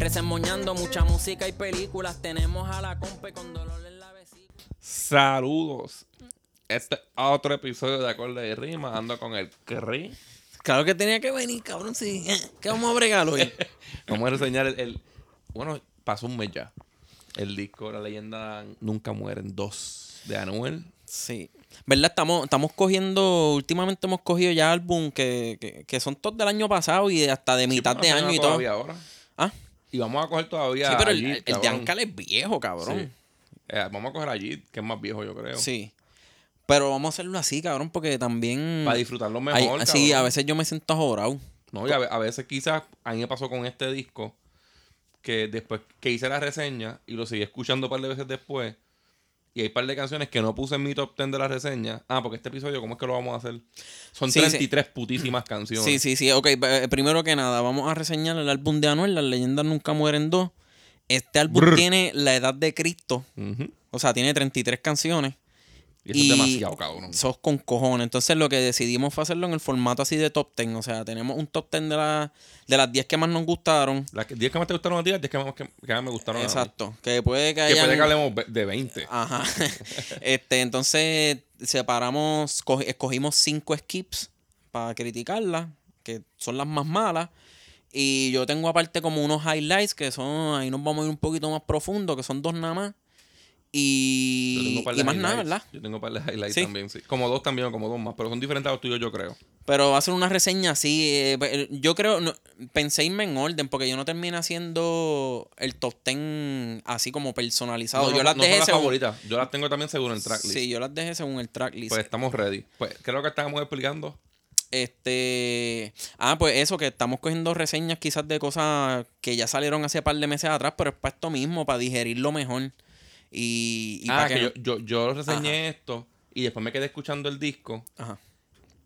Resemoñando mucha música y películas. Tenemos a la compa con dolor en la vesícula. Saludos. Este es otro episodio de Acorde y Rima. Ando con el Cri. Claro que tenía que venir, cabrón, sí. ¿Qué vamos a bregar hoy? Vamos a reseñar el, el- Bueno, pasó un mes ya. El disco La Leyenda Nunca Mueren 2 de Anuel. Sí. ¿Verdad? Estamos, estamos cogiendo, últimamente hemos cogido ya álbum que, que, que son todos del año pasado y hasta de mitad Sí, de año y todo. ahora. Ah, Y vamos a coger todavía. sí, pero el, el de. Ankal es viejo, cabrón. Sí. Eh, vamos a coger allí, que es más viejo, yo creo. Sí. Pero vamos a hacerlo así, cabrón, porque también. Para disfrutarlo mejor. sí, cabrón. a veces yo me siento ajorado. No, y a, a veces quizás a mí me pasó con este disco que después que hice la reseña y lo seguí escuchando un par de veces después y hay un par de canciones que no puse en mi top 10 de la reseña. Ah, porque este episodio, ¿cómo es que lo vamos a hacer? Son Sí, 33 putísimas canciones. Sí, sí, sí. Ok, eh, primero que nada, vamos a reseñar el álbum de Anuel, Las leyendas nunca mueren dos. Este álbum Brr. tiene la edad de Cristo. O sea, tiene 33 canciones. Y eso Y- es demasiado, cabrón. Sos con cojones. Entonces lo que decidimos fue hacerlo en el formato así de top 10. O sea, tenemos un top 10 de, la- de las 10 que más nos gustaron. Las que- 10 que más te gustaron a ti, 10 que más, que, que más me gustaron a mí. Exacto. Que puede que Que haya. puede que hablemos de 20. Ajá. este, entonces separamos, cogi- escogimos cinco skips para criticarlas, que son las más malas. Y yo tengo aparte como unos highlights que son, ahí nos vamos a ir un poquito más profundo, que son dos nada más. Yo Y, tengo par de y más nada. ¿verdad? Yo tengo un par de highlights Sí. también, sí. Como dos también, o como dos más. Pero son diferentes a los tuyos, yo creo. Pero va a ser una reseña así. eh, pe- yo creo, no, pensé irme en orden, porque yo no terminé haciendo el top 10 así como personalizado. No, yo las no dejé son las según. favoritas. Yo las tengo también según el tracklist. Sí, yo las dejé según el tracklist. Pues estamos ready. Pues creo que estábamos explicando. Este. Ah, pues eso, que estamos cogiendo reseñas quizás de cosas que ya salieron hace par de meses atrás, pero es para esto mismo, para digerirlo mejor. Y. y ah, para que, que yo, yo, yo reseñé esto y después me quedé escuchando el disco Ajá.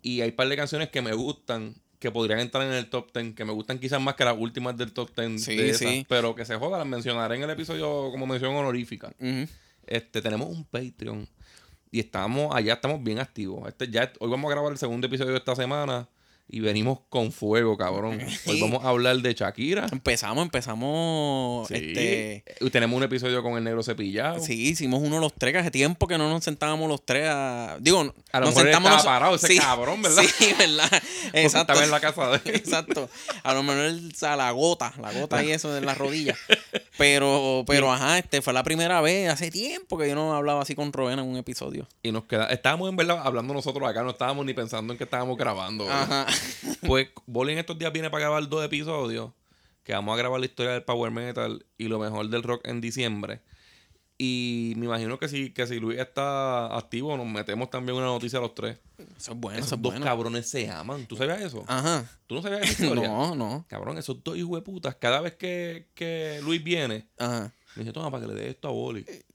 y hay un par de canciones que me gustan que podrían entrar en el top 10, que me gustan quizás más que las últimas del top 10 Sí, de esas, sí. pero que se joda, las mencionaré en el episodio como mención honorífica. Este, tenemos un Patreon y estamos allá estamos bien activos. Este ya hoy vamos a grabar el segundo episodio de esta semana y venimos con fuego, cabrón. Hoy vamos a hablar de Shakira. Empezamos, empezamos. Sí. Este. Tenemos un episodio con el negro cepillado. Sí, hicimos uno los tres, que hace tiempo que no nos sentábamos los tres a. Digo, A lo nos mejor sentamos. estaba nos- parado, ese cabrón, ¿verdad? Sí, ¿verdad? Exacto. Estaba en la casa de él. Exacto. A lo mejor o sea, la gota, la gota y eso de la rodilla. Pero, pero ajá, este fue la primera vez hace tiempo que yo no hablaba así con Rowena en un episodio. Y nos queda, estábamos en verdad hablando nosotros acá, no estábamos ni pensando en que estábamos grabando. ¿verdad? Ajá. Pues Boli en estos días viene para grabar dos episodios, que vamos a grabar la historia del Power Metal y lo mejor del rock en diciembre. Y me imagino que si, que si Luis está activo, nos metemos también una noticia a los tres. Eso es bueno, Esos eso es dos bueno. cabrones se aman. ¿Tú sabías eso? Ajá. ¿Tú no sabías esa historia? No, no. Cabrón, esos dos hijos de putas, cada vez que, que Luis viene, Ajá. me dice, toma, para que le dé esto a Boli.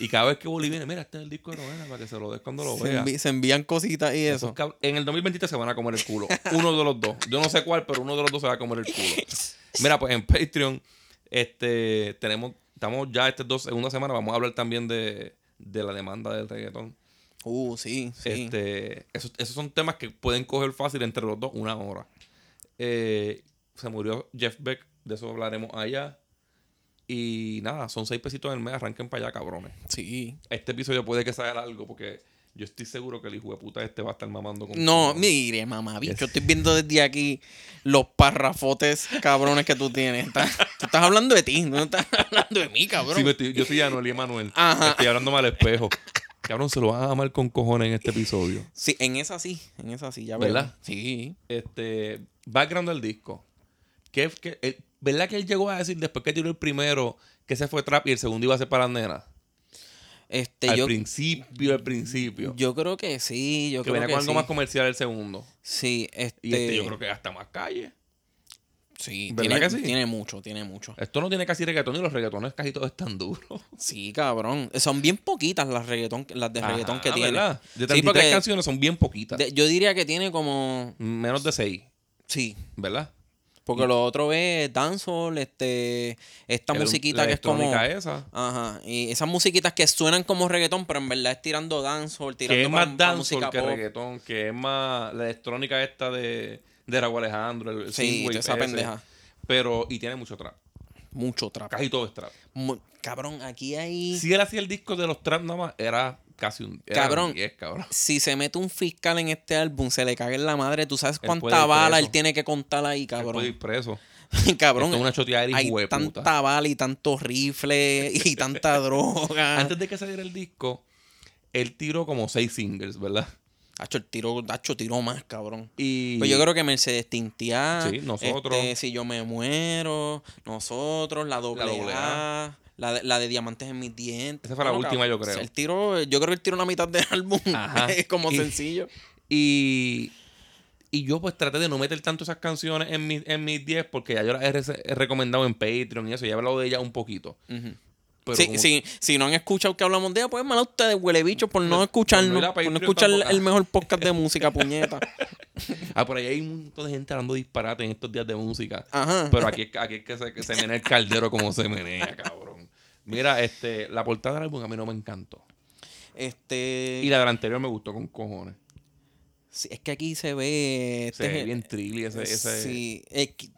y cada vez que Boli viene, mira, este es el disco de Rowena, para que se lo des cuando lo Se, vea. envi- se envían cositas y eso. En el 2023 se van a comer el culo. Uno de los dos. Yo no sé cuál, pero uno de los dos se va a comer el culo. Mira, pues en Patreon, este, tenemos, estamos ya estas dos, segunda semana, vamos a hablar también de, de la demanda del reggaetón. Uh, sí, sí. Este, esos, esos son temas que pueden coger fácil entre los dos una hora. Eh, se murió Jeff Beck, de eso hablaremos allá. Y nada, son seis pesitos en el mes, arranquen para allá, cabrones. Sí. Este episodio puede que sea algo porque yo estoy seguro que el hijo de puta este va a estar mamando con No, mire, mamá, bicho, estoy viendo desde aquí los parrafotes cabrones que tú tienes. Estás- tú estás hablando de ti, no estás hablando de mí, cabrón. Sí, estoy- yo soy Anuel y Emanuel. Ajá. Estoy hablando mal espejo. Cabrón, se lo van a amar con cojones en este episodio. Sí, en esa sí, en esa sí, ya veo. ¿Verdad? Sí. Este, background del disco. ¿Qué, qué- eh, ¿Verdad que él llegó a decir después que tiró el primero que ese fue trap y el segundo iba a ser para las nenas? Este, al yo, principio, al principio. yo creo que sí, yo que creo venía que algo sí. más comercial el segundo. Sí, este, Y este yo creo que hasta más calle. Sí, ¿Verdad tiene, que sí? tiene mucho, tiene mucho. Esto no tiene casi reggaetón y los reggaetones casi todos están duros. Sí, cabrón. Son bien poquitas las reggaetón, las de reggaetón que tiene. ¿verdad? De Sí, 33 porque canciones son bien poquitas. de- yo diría que tiene como. Menos de 6, Sí. ¿verdad? Porque lo otro es dancehall, este. Esta El- musiquita que es como. esa. Ajá. Y esas musiquitas que suenan como reggaetón, pero en verdad es tirando dancehall, tirando Que es más dancehall que pop. reggaetón, que es más la electrónica esta de, de Raúl Alejandro, el Sí, esa pendeja. Pero, y tiene mucho trap. Mucho trap. Casi todo es trap. Cabrón, aquí hay. Si él hacía el disco de los trap nada más, era casi un. Cabrón. un 10, cabrón. Si se mete un fiscal en este álbum, se le caga en la madre. ¿Tú sabes Él cuánta bala él tiene que contar ahí, Él puede cabrón? ir preso. cabrón. Es una choteadera hay tanta bala y tantos rifles y tanta droga. Antes de que saliera el disco, él tiró como seis singles, ¿verdad? Hacho, el tiro, Hacho tiró más, cabrón. Y. Pues yo creo que Mercedes Tintia. Sí, nosotros. este, si yo me muero. Nosotros. La doble, doble A. A. La de, la de diamantes en mis dientes. Esa fue la última, yo creo. El tiro, yo creo que él tiró una mitad del álbum. Ajá. Es como Y- sencillo. Y, y yo pues traté de no meter tanto esas canciones en, mi, en mis 10 porque ya yo las he, recomendado en Patreon y eso, ya he hablado de ellas un poquito. Ujú. Pero Sí, como- si no han escuchado que hablamos de ella, pues mala ustedes, huele bicho, por no escucharnos, ir a por no escuchar tampoco. el mejor podcast de música, puñeta. Ah, por ahí hay un montón de gente hablando disparate en estos días de música. Ajá. Pero aquí, es- aquí es que se, que se menea el caldero como se menea, cabrón. Mira, este, la portada del álbum a mí no me encantó. Este. Y la del anterior me gustó con cojones. sí, es que aquí se ve. este Se es ve el- bien trilly ese, ese Sí,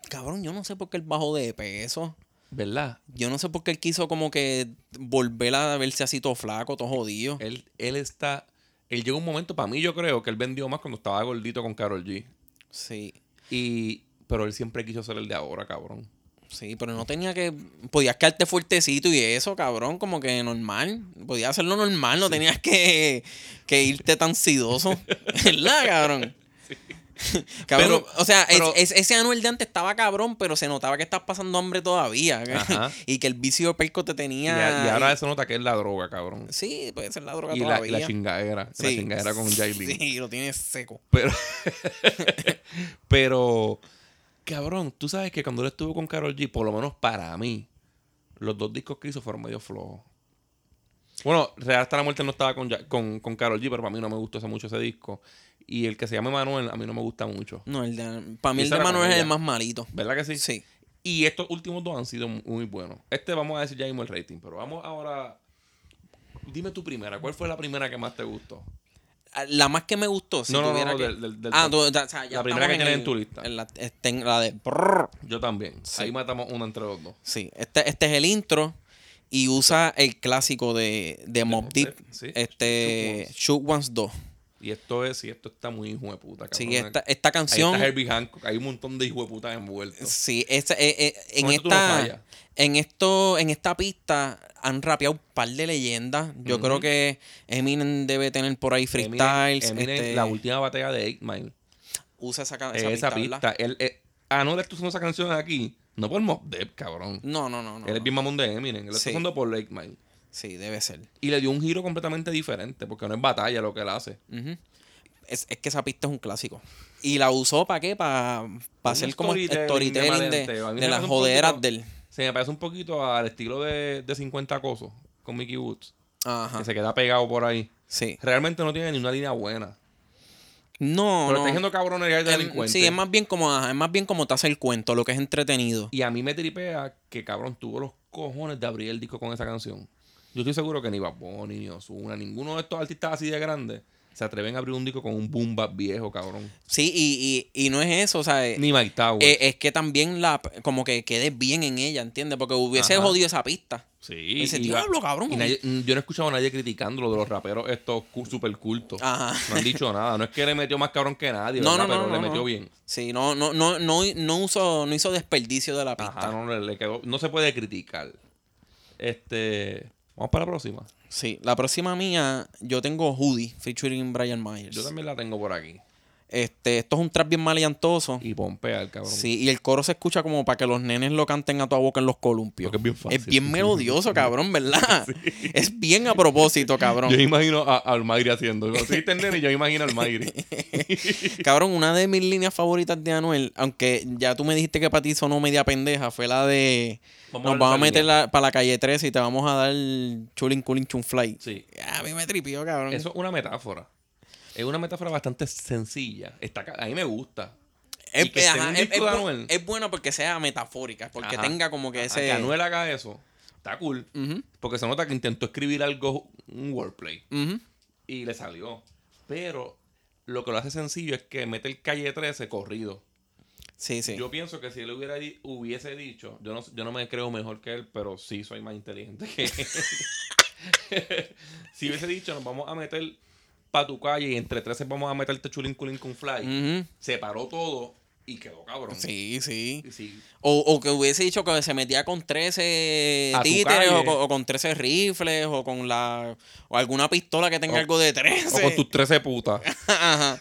cabrón, yo no sé por qué él bajó de peso. ¿Verdad? Yo no sé por qué él quiso como que volver a verse así todo flaco, todo jodido. Él, él está. Él llegó un momento, para mí yo creo que él vendió más cuando estaba gordito con Carol G. Sí, Y. Pero él siempre quiso ser el de ahora, cabrón. sí, pero no tenía que. Podías quedarte fuertecito y eso, cabrón, como que normal. Podías hacerlo normal, no tenías que, que irte tan sidoso. ¿Verdad, cabrón? Cabrón, Pero- o sea, es- pero- es- ese Anuel de antes estaba cabrón, pero se notaba que estabas pasando hambre todavía. Y que el vicio de perco te Y, tenía. a- y ahora se nota que es la droga, cabrón. Sí, puede ser la droga Y la, y todavía. la chingadera. La Sí. chingadera con Jailin. Sí, lo tienes seco. Pero, pero, cabrón, tú sabes que cuando él estuvo con Carol G, por lo menos para mí, los dos discos que hizo fueron medio flojos. Bueno, Real hasta la muerte no estaba con, con, con Carol G, pero para mí no me gustó mucho ese disco. Y el que se llama Manuel, a mí no me gusta mucho. No, el de, para mí el de Manuel es el más malito. ¿Verdad que sí? Sí. Y estos últimos dos han sido muy buenos. Este vamos a decir ya mismo el rating, pero vamos ahora. Dime tu primera. ¿Cuál fue la primera que más te gustó? Ah, La más que me gustó, si No, no, no, tuviera no, que... del- del- del ah, tú- o sea, ya La primera que tienes en tu lista. en la, este, en la de... Yo también. Sí. Ahí matamos una entre los dos. Sí, este, este es el intro y usa el clásico de, de Mob Deep, sí. este Shoot Ones 2. Y esto es, y esto está muy hijo de puta, cabrón. Sí, esta, esta Ahí canción... está Herbie Hancock, hay un montón de hijo de putas envueltos. Sí, esta- eh, eh, en, no esta, en esto, en esta pista han rapeado un par de leyendas. Yo creo que Eminem debe tener por ahí freestyles. Eminem- Eminem, este, la última batalla de 8 Mile. usa esa, ca- Esa, esa, pista. pista. eh, ah, no le estoy usando esa canción aquí. No por Mob Deep, cabrón. No, no, no. no Él es bien mamón de Eminem. Él está usando por 8 Mile. Sí, debe ser. Y le dio un giro completamente diferente, porque no es batalla lo que él hace. Es, es que esa pista es un clásico. Y la usó para qué? Para hacer como storytelling storytelling de, de las joderas del. Se me parece un poquito al estilo de, de 50 Cosos con Mickey Woods, Ajá. que se queda pegado por ahí. Sí. Realmente no tiene ni una línea buena. No, Pero no. está diciendo cabrones y Em, delincuentes. sí, es más bien como ajá, es más bien como te hace el cuento, lo que es entretenido. Y a mí me tripea que cabrón tuvo los cojones de abrir el disco con esa canción. Yo estoy seguro que ni Bad Bunny, ni Ozuna, ninguno de estos artistas así de grandes se atreven a abrir un disco con un boom bap viejo, cabrón. Sí, y, y, y no es eso, o sea, eh, Ni Mike Tower. eh, es que también la como que quede bien en ella, ¿entiendes? Porque hubiese Ajá. jodido esa pista. sí. Y- diablo, cabrón. y nadie- mm, yo no he escuchado a nadie criticando lo de los raperos estos super cultos. Ajá. No han dicho nada. No es que le metió más cabrón que nadie, No, ¿verdad? no, no, pero no, le metió bien. Sí, no, no, no, no, no uso, no hizo desperdicio de la pista. Ajá, no, le, le quedó, no se puede criticar. Este. Vamos para la próxima. Sí, la próxima mía, yo tengo Hoodie, featuring Brian Myers. Yo también la tengo por aquí. Este, esto es un trap bien maleantoso. Y pompea el cabrón. Sí, y el coro se escucha como para que los nenes lo canten a toda boca en los columpios. Porque es bien fácil. Es bien melodioso, cabrón, ¿verdad? Es bien a propósito, cabrón. Yo imagino a, a Almayri haciendo. Dices nene, yo imagino a Almayri. Cabrón, una de mis líneas favoritas de Anuel, aunque ya tú me dijiste que para ti sonó media pendeja, fue la de Vamos nos vamos a meter la- para la calle 13 y te vamos a dar chulin culin chunfly. Sí. A mí me tripió, cabrón. Eso es una metáfora. Es una metáfora bastante sencilla. Está, a mí me gusta. es, que ajá, es- Anuel. bueno porque sea metafórica, porque Ajá. tenga como que ese... Que Anuel haga eso. Está cool. Porque se nota que intentó escribir algo, un wordplay. Y le salió. Pero lo que lo hace sencillo es que mete el calle 13 corrido. Sí, sí. Yo pienso que si él hubiera hubiese dicho, yo no, yo no me creo mejor que él, pero sí soy más inteligente que él. si hubiese dicho, nos vamos a meter pa' tu calle y entre 13 vamos a meterte chulín culín con fly, se paró todo y quedó cabrón. Sí, sí. Sí. O, o que hubiese dicho que se metía con 13 A títeres o con, o con 13 rifles o con la o alguna pistola que tenga O- algo de O 13. con tus 13 putas. Ajá.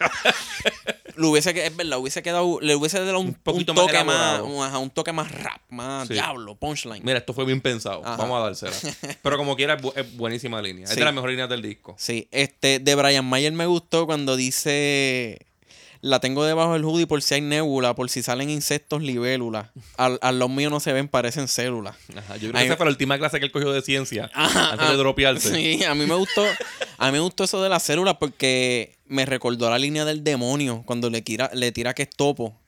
Le hubiese es verdad, hubiese quedado le hubiese dado un, Un poquito un más toque más, elaborado. un, toque más rap, más Sí. diablo, punchline. Mira, esto fue bien pensado. Ajá. Vamos a dársela. Pero como quiera, es, bu- es buenísima línea. Es de las mejores líneas del disco. Sí, este de Brian Mayer me gustó cuando dice la tengo debajo del hoodie por si hay nébula, por si salen insectos, libélulas. Al, a los míos no se ven, parecen células. Ajá, yo creo que esa fue la última clase que él cogió de ciencia. Ajá, antes de dropearse. Sí, a mí me gustó, a mí me gustó eso de las células porque me recordó la línea del demonio cuando le tira, le tira que es topo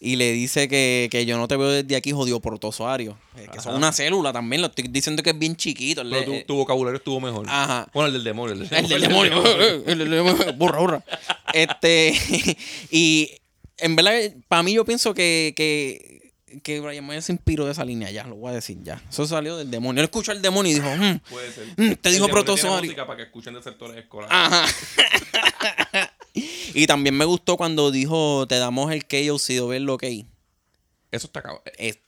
y le dice que, que yo no te veo desde aquí, jodido protozoario. Eh, Que son una célula también, lo estoy diciendo que es bien chiquito. Pero tu, Le- tu vocabulario estuvo mejor. Ajá. Bueno, el del demonio. El del El del demonio. El del demonio. Burra, burra. Este. Y en verdad, para mí, yo pienso que, que, que Brian Mayer se inspiró de esa línea. Ya, lo voy a decir ya. Eso salió del demonio. Él escuchó al demonio y dijo, "Mm, Puede ser. Mm, te El dijo protozoario. música para que escuchen de sectores escolares. Ajá. y también me gustó cuando dijo, te damos el KO si ver lo que hay. Eso está cabrón. Es-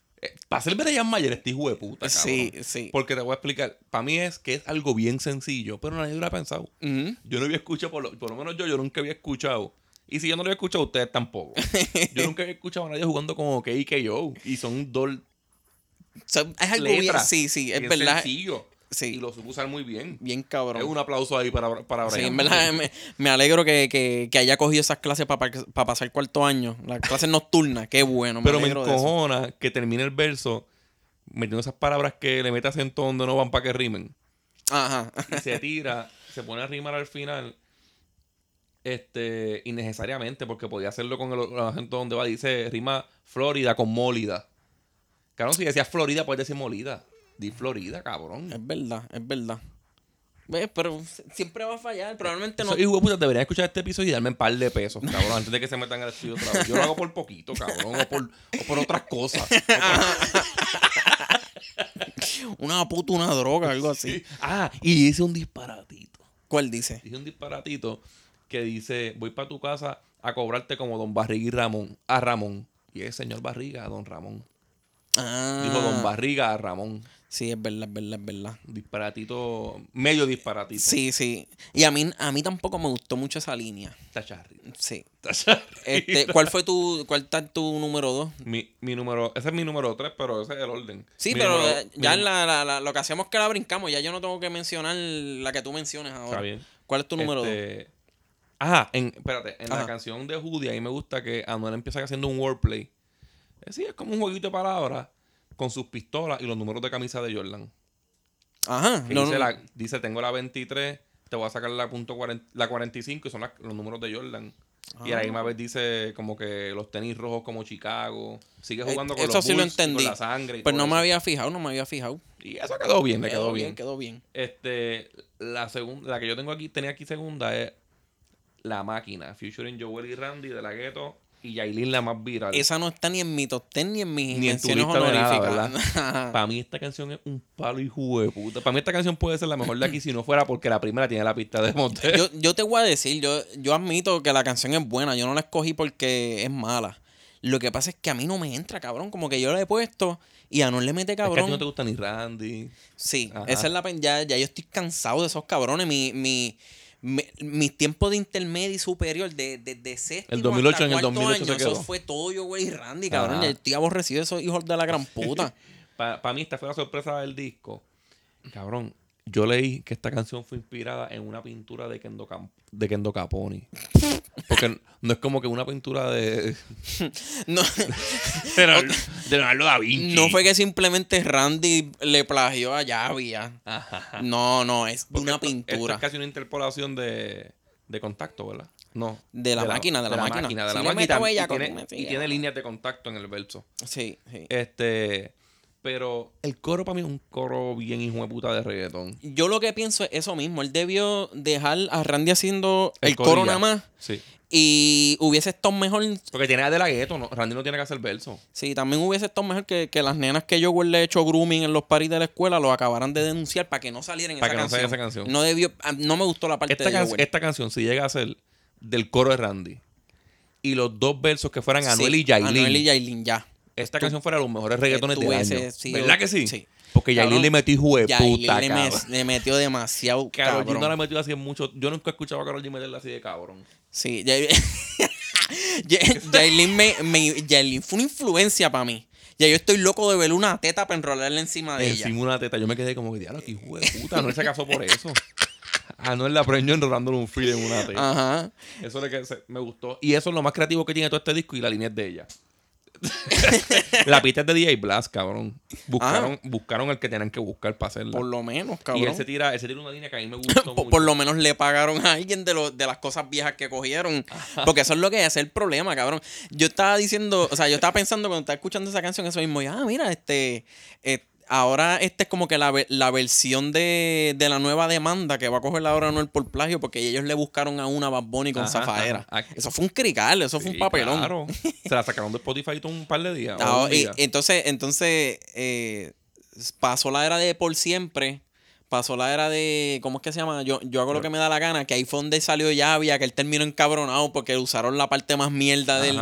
para ser Brian Mayer, este hijo de puta, cabrón. Sí, sí. Porque te voy a explicar. Para mí es que es algo bien sencillo, pero nadie lo ha pensado. Yo no había escuchado, por lo, por lo menos yo, yo nunca había escuchado. Y si yo no lo había escuchado, ustedes tampoco. Yo nunca había escuchado a nadie jugando como OK y KO. Y son dos es algo bien. letras. Sí, sí, es bien verdad. sencillo. Sí. Y lo supo usar muy bien. Bien cabrón. Es un aplauso ahí para, para Sí, Brian. en verdad me, me alegro que, que- que haya cogido esas clases para pasar cuarto año. Las clases nocturnas, qué bueno. Pero me encojona que termine el verso metiendo esas palabras que le mete acento donde no van para que rimen. Ajá. Y se tira, se pone a rimar al final. Este, innecesariamente, porque podía hacerlo con el, el acento donde va. Dice rima Florida con mólida. Cabrón, si decías Florida, puedes decir molida. Di Florida, cabrón. Es verdad, es verdad. ¿Ves? Pero siempre va a fallar. Probablemente no. Esos hijos de puta deberían escuchar este episodio y darme un par de pesos, cabrón, antes de que se metan al estudio otra vez. Yo lo hago por poquito, cabrón, o por, o por otras cosas. Una puta, una droga, algo así. Ah, y dice un disparatito. ¿Cuál dice? Dice un disparatito que dice, voy para tu casa a cobrarte como Don Barriga y Ramón, a Ramón. Y es señor Barriga a Don Ramón. Ah. Dijo Don Barriga a Ramón. Sí, es verdad, es verdad, es verdad. Disparatito, medio disparatito. Sí, sí. Y a mí, a mí tampoco me gustó mucho esa línea. Tacharri. Sí. Tacharri. Este, ¿Cuál fue tu, cuál está tu número dos? Mi, mi número, ese es mi número 3, pero ese es el orden. Sí, Mi pero número- ya mi- en la, la- la- lo que hacemos es que la brincamos. Ya yo no tengo que mencionar la que tú menciones ahora. Está bien. ¿Cuál es tu número dos? Este, Ajá, en, espérate, en Ajá. la canción de Judy, ahí me gusta que Anuel empieza haciendo un wordplay. Eh, Sí, es como un jueguito de palabras con sus pistolas y los números de camisa de Jordan. Ajá. No, dice, no. la- dice, tengo la 23, te voy a sacar la, punto 40 la 45 y son las- los números de Jordan. Y a la Ah. misma vez dice como que los tenis rojos como Chicago. Sigue Eh, jugando con eso los sí lo Bulls entendí. con la sangre. y Pues no me había fijado, no me había fijado. Y eso quedó bien, le quedó, bien. Quedó bien. Este, la segunda, la que yo tengo aquí, tenía aquí segunda es La Máquina, featuring Joel y Randy de la Ghetto y Yailin la más viral. Esa no está ni en mi top 10 ni en mis Ni en tu lista de nada. Para mí esta canción es un palo hijo de puta. Para mí esta canción puede ser la mejor de aquí si no fuera porque la primera tiene la pista de Monte. yo, yo te voy a decir, yo, yo admito que la canción es buena. Yo no la escogí porque es mala. Lo que pasa es que a mí no me entra, cabrón. Como que yo la he puesto y a no le mete Es que a ti cabrón. no te gusta ni Randy. Sí, Ajá. esa es la ya, ya yo estoy cansado de esos cabrones. Mi, mi, me- mis tiempos de intermedio y superior, de, de, de séptimo El 2008 hasta en el cuarto 2008 se quedó. Eso fue todo yo, güey, y Randy, cabrón. Ajá. Ya estoy aborrecido esos hijos de la gran puta. Para mí, esta fue la sorpresa del disco. Cabrón, yo leí que esta canción fue inspirada en una pintura de Kendo, Cam- de Kendo Caponi. Porque no es como que una pintura de. no, de Leonardo de Leonardo da Vinci. no fue que simplemente Randy le plagió a Yavia. Ajá. No, no, es Porque una esto- Esto pintura. es casi una interpolación de, de contacto, ¿verdad? No. De la máquina, de la máquina. de la máquina. y, tiene, y tiene líneas de contacto en el verso. Sí, sí. Este. Pero el coro para mí es un coro bien hijo de puta de reggaetón. Yo lo que pienso es eso mismo. Él debió dejar a Randy haciendo el, coro nada más. Sí. Y hubiese estado mejor. Porque tiene a de la gueto, ¿no? Randy no tiene que hacer verso. Sí, también hubiese estado mejor que, que las nenas que yo le he hecho grooming en los paris de la escuela lo acabaran de denunciar para que no salieran en Para esa, que no canción. saliera esa canción. No debió, ah, no me gustó la parte Esta, de can- esta canción, si llega a ser del coro de Randy y los dos versos que fueran Anuel Sí, y Yailin, Anuel y Yailin, ya. Esta canción fuera los mejores reggaetones del año. sido- ¿Verdad que sí? sí. Porque Yailin le metió hijo de puta, le, me- le metió demasiado Karol G no la metió así en mucho. Yo nunca he escuchado a Karol G meterla así de cabrón. Sí, Ya- Ya- Yailin, me, me- Yailin fue una influencia para mí. Ya yo estoy loco de ver una teta para enrolarla encima de ella. Encima una teta. Yo me quedé como que, diablo, que hijo de puta. No se casó por eso. Anuel la preñó enrolándole un feed en una teta. Ajá. Eso es lo que se- me gustó. Y eso es lo más creativo que tiene todo este disco y la línea es de ella. la pista es de DJ Blast, cabrón. Buscaron, buscaron el que tenían que buscar para hacerla. Por lo menos, y cabrón. él se tira, él se tira una línea que a mí me gustó por, mucho. por lo menos le pagaron a alguien de, lo- de las cosas viejas que cogieron. Porque eso es lo que es el problema, cabrón. Yo estaba diciendo, o sea, yo estaba pensando cuando estaba escuchando esa canción, eso mismo. Y, ah, mira, este. eh, ahora este es como que la, la versión de, de la nueva demanda que va a coger la hora Anuel por plagio porque ellos le buscaron a una Bad Bunny con Ajá, Zafaera. ajá. Eso fue un crical, eso fue un papelón. Claro. Se la sacaron de Spotify todo un par de días. Ah, y- entonces, entonces eh, pasó la era de por siempre. Pasó la era de. ¿Cómo es que se llama? Yo, yo hago lo que me da la gana. Que ahí fue donde salió Yavia, que él terminó encabronado porque usaron la parte más mierda de él.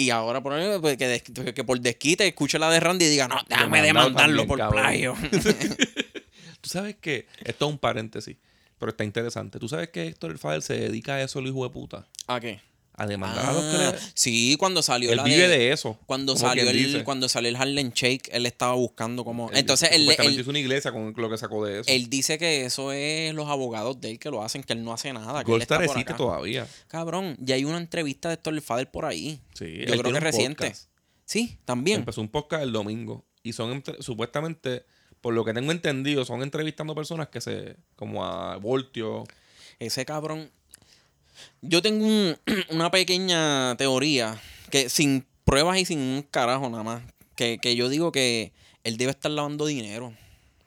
Y ahora por, ejemplo, pues, que, des- que por desquite escuche la de Randy y diga, no, déjame demandarlo también, por cabrón. plagio. Tú sabes que esto es un paréntesis, pero está interesante. Tú sabes que Héctor el Fader se dedica a eso, el hijo de puta. ¿A qué? A demandar a los que Ah, le... sí, cuando salió Él la vive de eso. Cuando salió, el, cuando salió el Harlem Shake, él estaba buscando como... Él- Entonces, él, supuestamente él, hizo una iglesia con lo que sacó de eso. Él dice que eso es los abogados de él que lo hacen, que él no hace nada. Que él está por existe acá. todavía. Cabrón, ya hay una entrevista de Héctor Fader por ahí. Sí, Yo creo que un reciente. podcast. Sí, también. Empezó un podcast el domingo. Y son entre- supuestamente, por lo que tengo entendido, son entrevistando personas que se. como a Voltio. Ese cabrón. Yo tengo un- una pequeña teoría que sin pruebas y sin un carajo nada más. Que, que yo digo que él debe estar lavando dinero.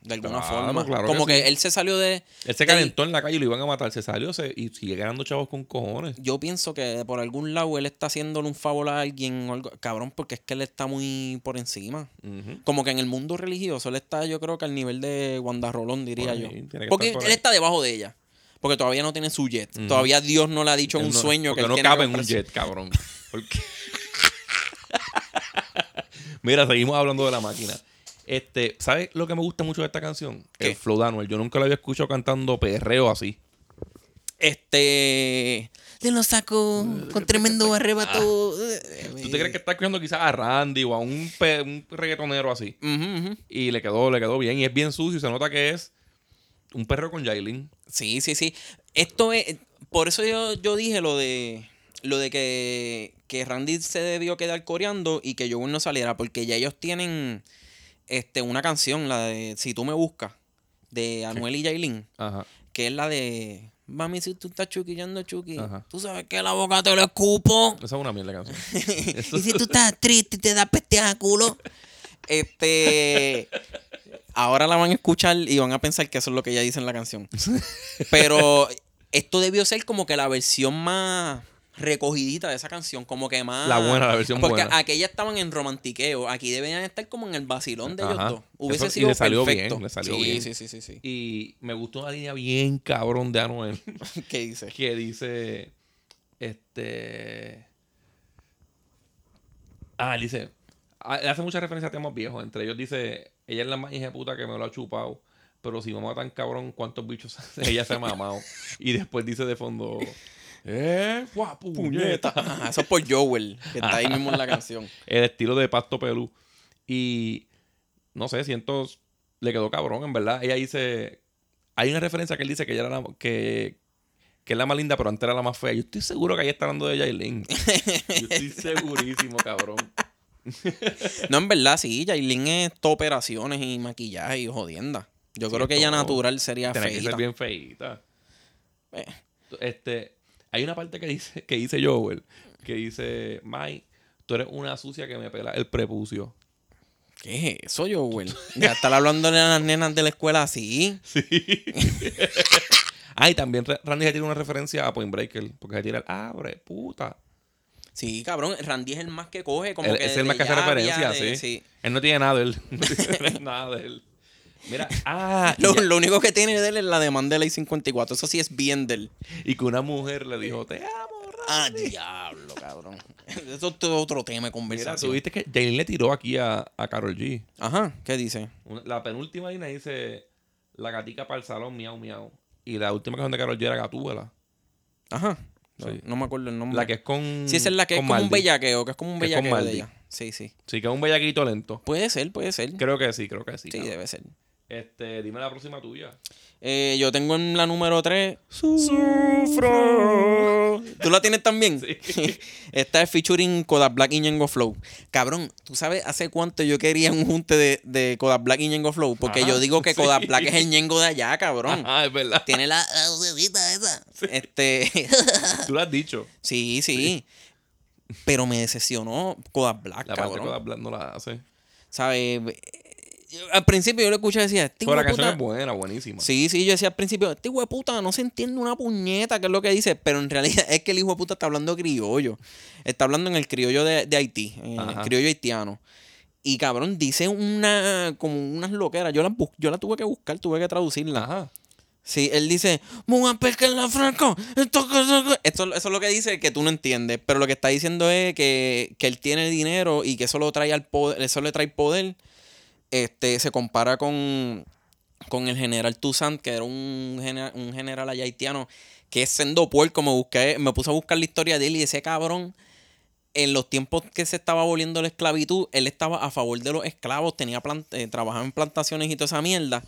De alguna Claro, forma. claro Como que él se salió de. Él se calentó en la calle y lo iban a matar. Se salió se- y sigue ganando chavos con cojones. Yo pienso que por algún lado él está haciéndole un favor a alguien o algo. Cabrón, porque es que él está muy por encima. Como que en el mundo religioso él está, yo creo que al nivel de Wanda Rolón, diría Por yo. Porque por él ahí. está debajo de ella. Porque todavía no tiene su jet. Todavía Dios no le ha dicho en un no- sueño que él no tiene cabe en un jet, cabrón. Mira, seguimos hablando de la máquina. Este, ¿sabes lo que me gusta mucho de esta canción? ¿Qué? El flow de Anuel. Yo nunca lo había escuchado cantando perreo así. Este. Te lo saco con tremendo arrebato. ¿Tú te crees que está escuchando quizás a Randy o a un, un reggaetonero así? Y le quedó, le quedó bien. Y es bien sucio. Se nota que es un perro con Jailin. Sí, sí, sí. Esto es. Por eso yo, yo dije lo de. Lo de que, que Randy se debió quedar coreando y que Joel no saliera. Porque ya ellos tienen este, una canción, la de Si tú me buscas, de Anuel y Yailin, Ajá. que es la de. Mami, si tú estás chuquillando chuqui, Ajá. tú sabes que la boca te lo escupo. Esa es una mierda canción. y si tú estás triste y te da peste a culo. Este. Ahora la van a escuchar y van a pensar que eso es lo que ella dice en la canción. Pero esto debió ser como que la versión más recogidita de esa canción, como que más... La buena, la versión Porque buena. aquellas estaban en romantiqueo, aquí deberían estar como en el vacilón de ellos Ajá. dos. Hubiese Eso- y sido le salió perfecto. bien, le salió sí, bien. sí, sí, sí, sí. Y me gustó una línea bien cabrón de Anuel. ¿Qué dice? que dice este ah dice hace mucha referencia a temas viejos entre ellos dice ella es la más hija puta que me lo ha chupado pero si mamá tan cabrón, ¿cuántos bichos ella se ha mamado? y después dice de fondo, ¡eh, guapo, puñeta! Ajá, eso es por Joel, que está ahí mismo en la canción. El estilo de Pasto Pelú. Y no sé, siento, le quedó cabrón, en verdad. Ella dice, hay una referencia que él dice que ella era la, que, que es la más linda, pero antes era la más fea. Yo estoy seguro que ahí está hablando de Yailin. Yo estoy segurísimo, cabrón. No, en verdad, sí, Yailin es todo operaciones y maquillaje y jodienda. Yo Sí, creo que ella natural sería Tiene que ser feita. bien feita. Eh. Este, hay una parte que dice, que dice Joel, que dice, Mike, tú eres una sucia que me pela el prepucio. ¿Qué es eso, Joel? Ya estar hablando de las nenas de la escuela así. Sí. ah, y también Ra- Randy se tira una referencia a Point Breaker, porque se tira el abre, puta. Sí, cabrón, Randy es el más que coge, como Él- que es el más que hace referencia, de- sí. Él no tiene nada de él. No tiene nada de él. Mira, ah, Lo, único que tiene de él es la demanda de ley 54. Eso sí es bien de él. y que una mujer le dijo, te amo, Randy. Ah, diablo, cabrón. Eso es todo otro tema de Mira, conversación. tú viste que Jane le tiró aquí a, a Carol G. Ajá, ¿qué dice? La penúltima línea dice la gatica para el salón, miau, miau. Y la última canción de Carol G era Gatúbela. Ajá. No, Sí. no me acuerdo el nombre. La que es con. Sí, esa es la que es como un Maldi. bellaqueo, que es como un bellaqueo de ella. Sí, sí. Sí, que es un bellaquito lento. Puede ser, puede ser. Creo que sí, creo que sí. Sí, debe ser. Este, dime la próxima tuya. Eh, yo tengo en la número 3. Sufro. ¿Tú la tienes también? Sí. Esta es featuring Kodak Black y Ñengo Flow. Cabrón, ¿tú sabes hace cuánto yo quería un junte de, de Kodak Black y Ñengo Flow? Porque Ajá, yo digo que sí. Kodak Black es el Ñengo de allá, cabrón. Ah, es verdad. Tiene la, la vocecita esa. Este. Tú lo has dicho. sí, sí, Pero me decepcionó Kodak Black, La parte cabrón. que Kodak no la hace. ¿Sabes? Al principio yo lo escuché y decía, este Pero la canción es buena, buenísima. Sí, sí, yo decía al principio, este hijo de puta no se entiende una puñeta, que es lo que dice, pero en realidad es que el hijo de puta está hablando criollo. Está hablando en el criollo de, de Haití, en el criollo haitiano. Y cabrón, dice una, como unas loqueras. Yo la, yo la tuve que buscar, tuve que traducirla. Ajá. Sí, él dice, "Muga pesca en la franco. Esto, esto, esto- eso es lo que dice que tú no entiendes. Pero lo que está diciendo es que, que él tiene dinero y que eso lo trae al poder, eso le trae poder. Este, se compara con, con el general Toussaint, que era un, genera- un general allá haitiano, que es sendo puerco. Me busqué, me puse a buscar la historia de él y ese cabrón. En los tiempos que se estaba aboliendo la esclavitud, él estaba a favor de los esclavos, tenía plant- eh, trabajaba en plantaciones y toda esa mierda.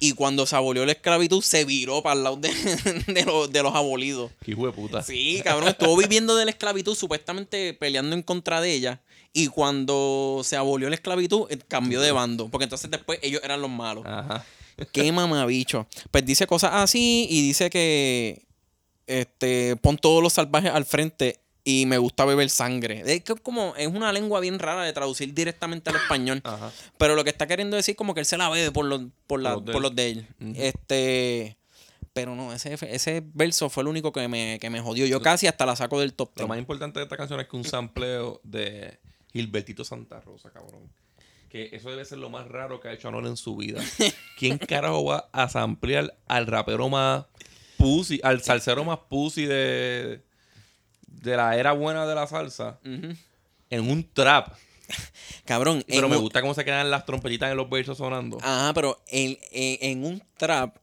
Y cuando se abolió la esclavitud, se viró para el lado de, de los, de los abolidos. Qué hijo de puta. Sí, cabrón, estuvo viviendo de la esclavitud, supuestamente peleando en contra de ella. Y cuando se abolió la esclavitud, eh, cambió de bando. Porque entonces después ellos eran los malos. Ajá. Qué mamabicho. Pues dice cosas así y dice que este pon todos los salvajes al frente y me gusta beber sangre. Es que como es una lengua bien rara de traducir directamente al español. Ajá. Pero lo que está queriendo decir como que él se la bebe por los, por la- Por los de por él. los de él. Ujú. Este. Pero no, ese, ese verso fue el único que me, que me jodió. Yo casi hasta la saco del top Lo 10. más importante de esta canción es que un sampleo de Gilbertito Santa Rosa, cabrón. Que eso debe ser lo más raro que ha hecho Anuel en su vida. ¿Quién carajo va a samplear al rapero más pussy, al salsero más pussy de, de la era buena de la salsa en un trap? Cabrón, Pero me un- gusta cómo se quedan las trompetitas en los versos sonando. Ajá, pero en, en- en un trap.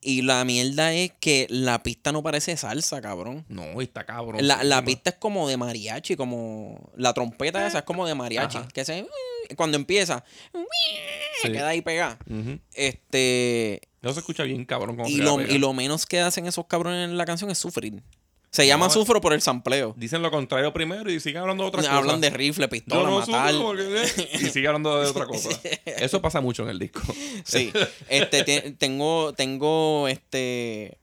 Y la mierda es que la pista no parece salsa, cabrón. No, está cabrón. La, la pista es como de mariachi, como la trompeta esa es como de mariachi, Ajá. que se cuando empieza Sí. queda ahí pegada. Este Eso se escucha bien cabrón. Como y se lo, pega. y lo menos que hacen esos cabrones en la canción es sufrir. Se llama No, sufro por el sampleo. Dicen lo contrario primero y siguen hablando de otras Hablan cosas. de rifle, pistola, no matar. porque- Y sigue hablando de otra cosa. Eso pasa mucho en el disco. Sí. Este te- tengo tengo este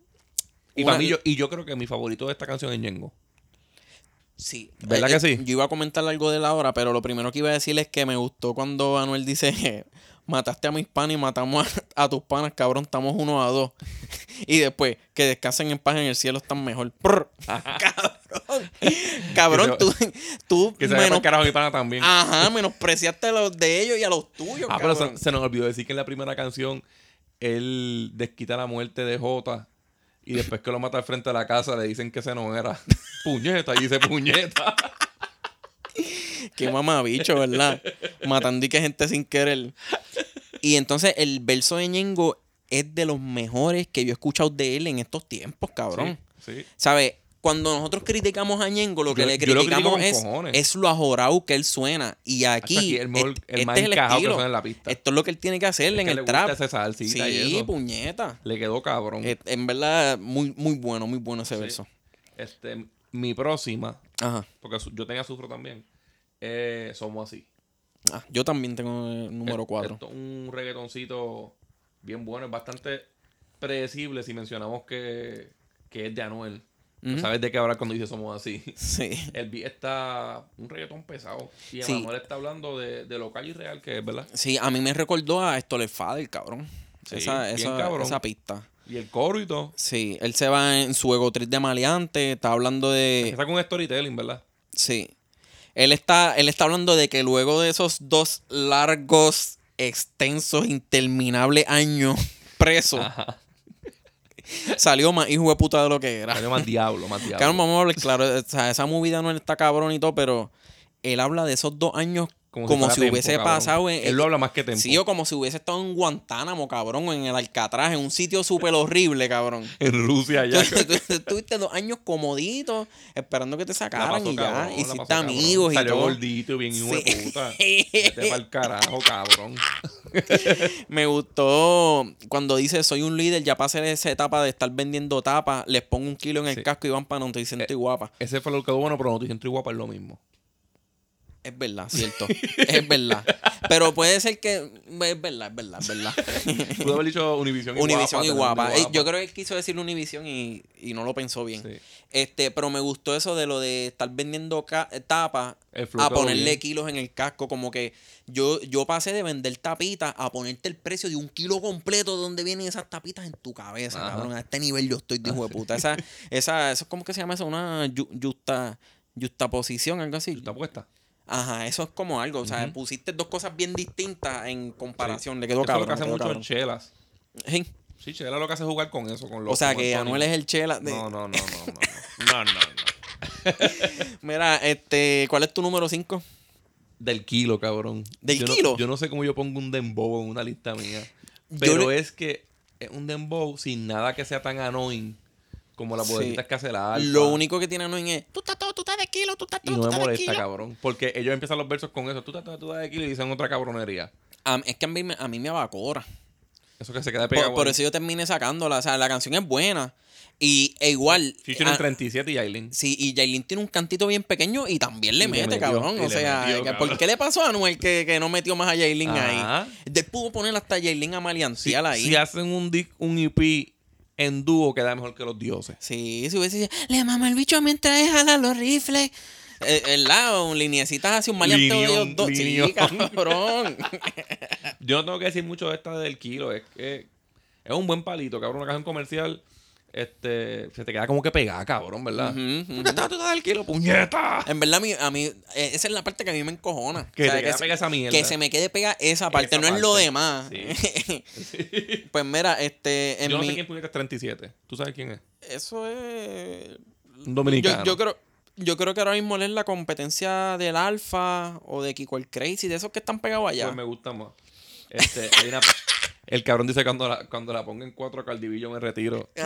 Y una- para mí, yo, y yo creo que mi favorito de esta canción es Ñengo. Sí. ¿Verdad Eh, que eh, sí? Yo iba a comentar algo de la hora, pero lo primero que iba a decir es que me gustó cuando Anuel dice, mataste a mis panas y matamos a, a tus panas, cabrón, estamos uno a dos. y después, que descansen en paz en el cielo están mejor. Cabrón. cabrón, tú, tú Que se menos- carajo mi pana también. Ajá, menospreciaste a los de ellos y a los tuyos, Ah, pero cabrón. se, se nos olvidó decir que en la primera canción él desquita la muerte de Jota y después que lo mata al frente de la casa le dicen que ese no era. puñeta, y dice puñeta. Qué mamabicho, ¿verdad? Matando y que gente sin querer. Y entonces el verso de Ñengo es de los mejores que yo he escuchado de él en estos tiempos, cabrón. Sí, sí. ¿Sabes? Cuando nosotros criticamos a Ñengo, lo que Yo- le lo criticamos es, es lo ajorado que él suena. Y aquí, Aquí el, mejor- este- el este más es el que en la pista. Esto es lo que él tiene que hacer Es en que el le gusta trap. esa salsita y Sí, eso. puñeta. Le quedó cabrón. Eh, En verdad, muy, muy bueno, muy bueno ese verso. Este, mi próxima, Ajá. porque yo tenía sufro también, eh, somos así. Ah, yo también tengo el número Es- 4. esto es un reggaetoncito bien bueno, es bastante predecible si mencionamos que, que es de Anuel. ¿Sabes de qué hablar cuando dice somos así? Sí. El beat está un reggaetón pesado. Y Sí. Emanuel está hablando de, de lo calle y real que es, ¿verdad? Sí, a mí me recordó a Stoller Fader, cabrón. Sí, esa, bien esa, cabrón. esa pista. Y el coro y todo. Sí, él se va en su ego trip de maleante, está hablando de... Está con storytelling, ¿verdad? Sí. Él está, él está hablando de que luego de esos dos largos, extensos, interminables años preso, Ajá. salió más hijo de puta de lo que era. Salió más diablo, más diablo. Cabrón, vamos a hablar claro. O sea, esa movida no está cabrón y todo, pero él habla de esos dos años como, si hubiese pasado en. Él lo habla más que Tempo. Sí, o como si hubiese estado en Guantánamo, cabrón, o en el Alcatraz, en un sitio súper horrible, cabrón. En Rusia ya. Estuviste dos años comoditos, esperando que te sacaran pasó y ya. cabrón, Hiciste pasó amigos y Salió todo. gordito y bien hijo de Sí. puta. Vete pa'l carajo, cabrón. Me gustó cuando dice soy un líder, ya pasé esa etapa de estar vendiendo tapas, les pongo un kilo en el Sí. casco y van para no te dicen estoy guapa. Ese fue lo que quedó bueno, pero no te siento guapa es lo mismo. Es verdad, cierto. es verdad. Pero puede ser que. Es verdad, es verdad, es verdad. Pudo haber dicho Univision y Univision y guapa. guapa. Eh, Yo creo que él quiso decir Univision y, y no lo pensó bien. Sí. Este, pero me gustó eso de lo de estar vendiendo ca- tapas a ponerle bien. kilos en el casco. Como que yo, yo pasé de vender tapitas a ponerte el precio de un kilo completo de donde vienen esas tapitas en tu cabeza, Ajá. cabrón. A este nivel yo estoy de hijo de puta. Esa, esa, eso es como que se llama eso, una ju- justa, justaposición, algo así. ¿Está puesta? Ajá, eso es como algo. O sea, pusiste dos cosas bien distintas en comparación. Le quedó Eso es lo cabrón. que hace mucho cabrón. en chelas. Sí. Sí, Chela lo que hace es jugar con eso, con los O sea que el Anuel es el chela. de- No, no, no, no, no. No, no, no. Mira, este, ¿cuál es tu número 5? Del kilo, cabrón. ¿Del yo no- kilo? yo no sé cómo yo pongo un dembow en una lista mía. Pero le- es que es un dembow sin nada que sea tan annoying como las Sí. boletitas que hace la alfa. Lo único que tiene Anuel es, tú estás todo, tú estás de kilo, tú estás Y todo, no tú me de molesta, cabrón. Porque ellos empiezan los versos con eso. Tú estás tú estás de kilo y dicen otra cabronería. Es que a mí, me- a mí me abacora. Eso que se queda pegado. Por, eso yo terminé sacándola. O sea, la canción es buena. Y e igual. Featuring ah, 37 y Aileen. Sí, y Jailin tiene un cantito bien pequeño y también le Y mete, metió, cabrón. y O sea, metió, cabrón. ¿por qué le pasó a Anuel que, que no metió más a Jailin ahí? Él pudo poner hasta Jailin a Si, maleantear ahí. si hacen un, un EP en dúo, queda mejor que los dioses. Sí, si hubiese dicho, le mama el bicho mientras jala los rifles. Eh, El lado, liniecitas hacia un maleanteo de ellos dos. Sí, cabrón. Yo no tengo que decir mucho de esta del kilo. Es que es un buen palito, cabrón. Una canción comercial. Este, se te queda como que pegada, cabrón, ¿verdad? Ujú. ¿Tú estás tú estás del kilo, puñeta? En verdad, a mí, a mí, eh, esa es la parte que a mí me encojona. Que O sea, te queda se- esa mierda. que se me quede pega esa parte, Esa no es lo parte. demás. Sí. pues mira, este, en Yo no mi... sé quién puñeta es 37. ¿Tú sabes quién es? Eso es... Un dominicano. Yo, yo creo... Yo creo que ahora mismo es la competencia del Alfa o de Kiko el Crazy, de esos que están pegados allá. Pues me gusta más. Este, hay una- El cabrón dice cuando la, cuando la ponga en cuatro Caldivillo me retiro.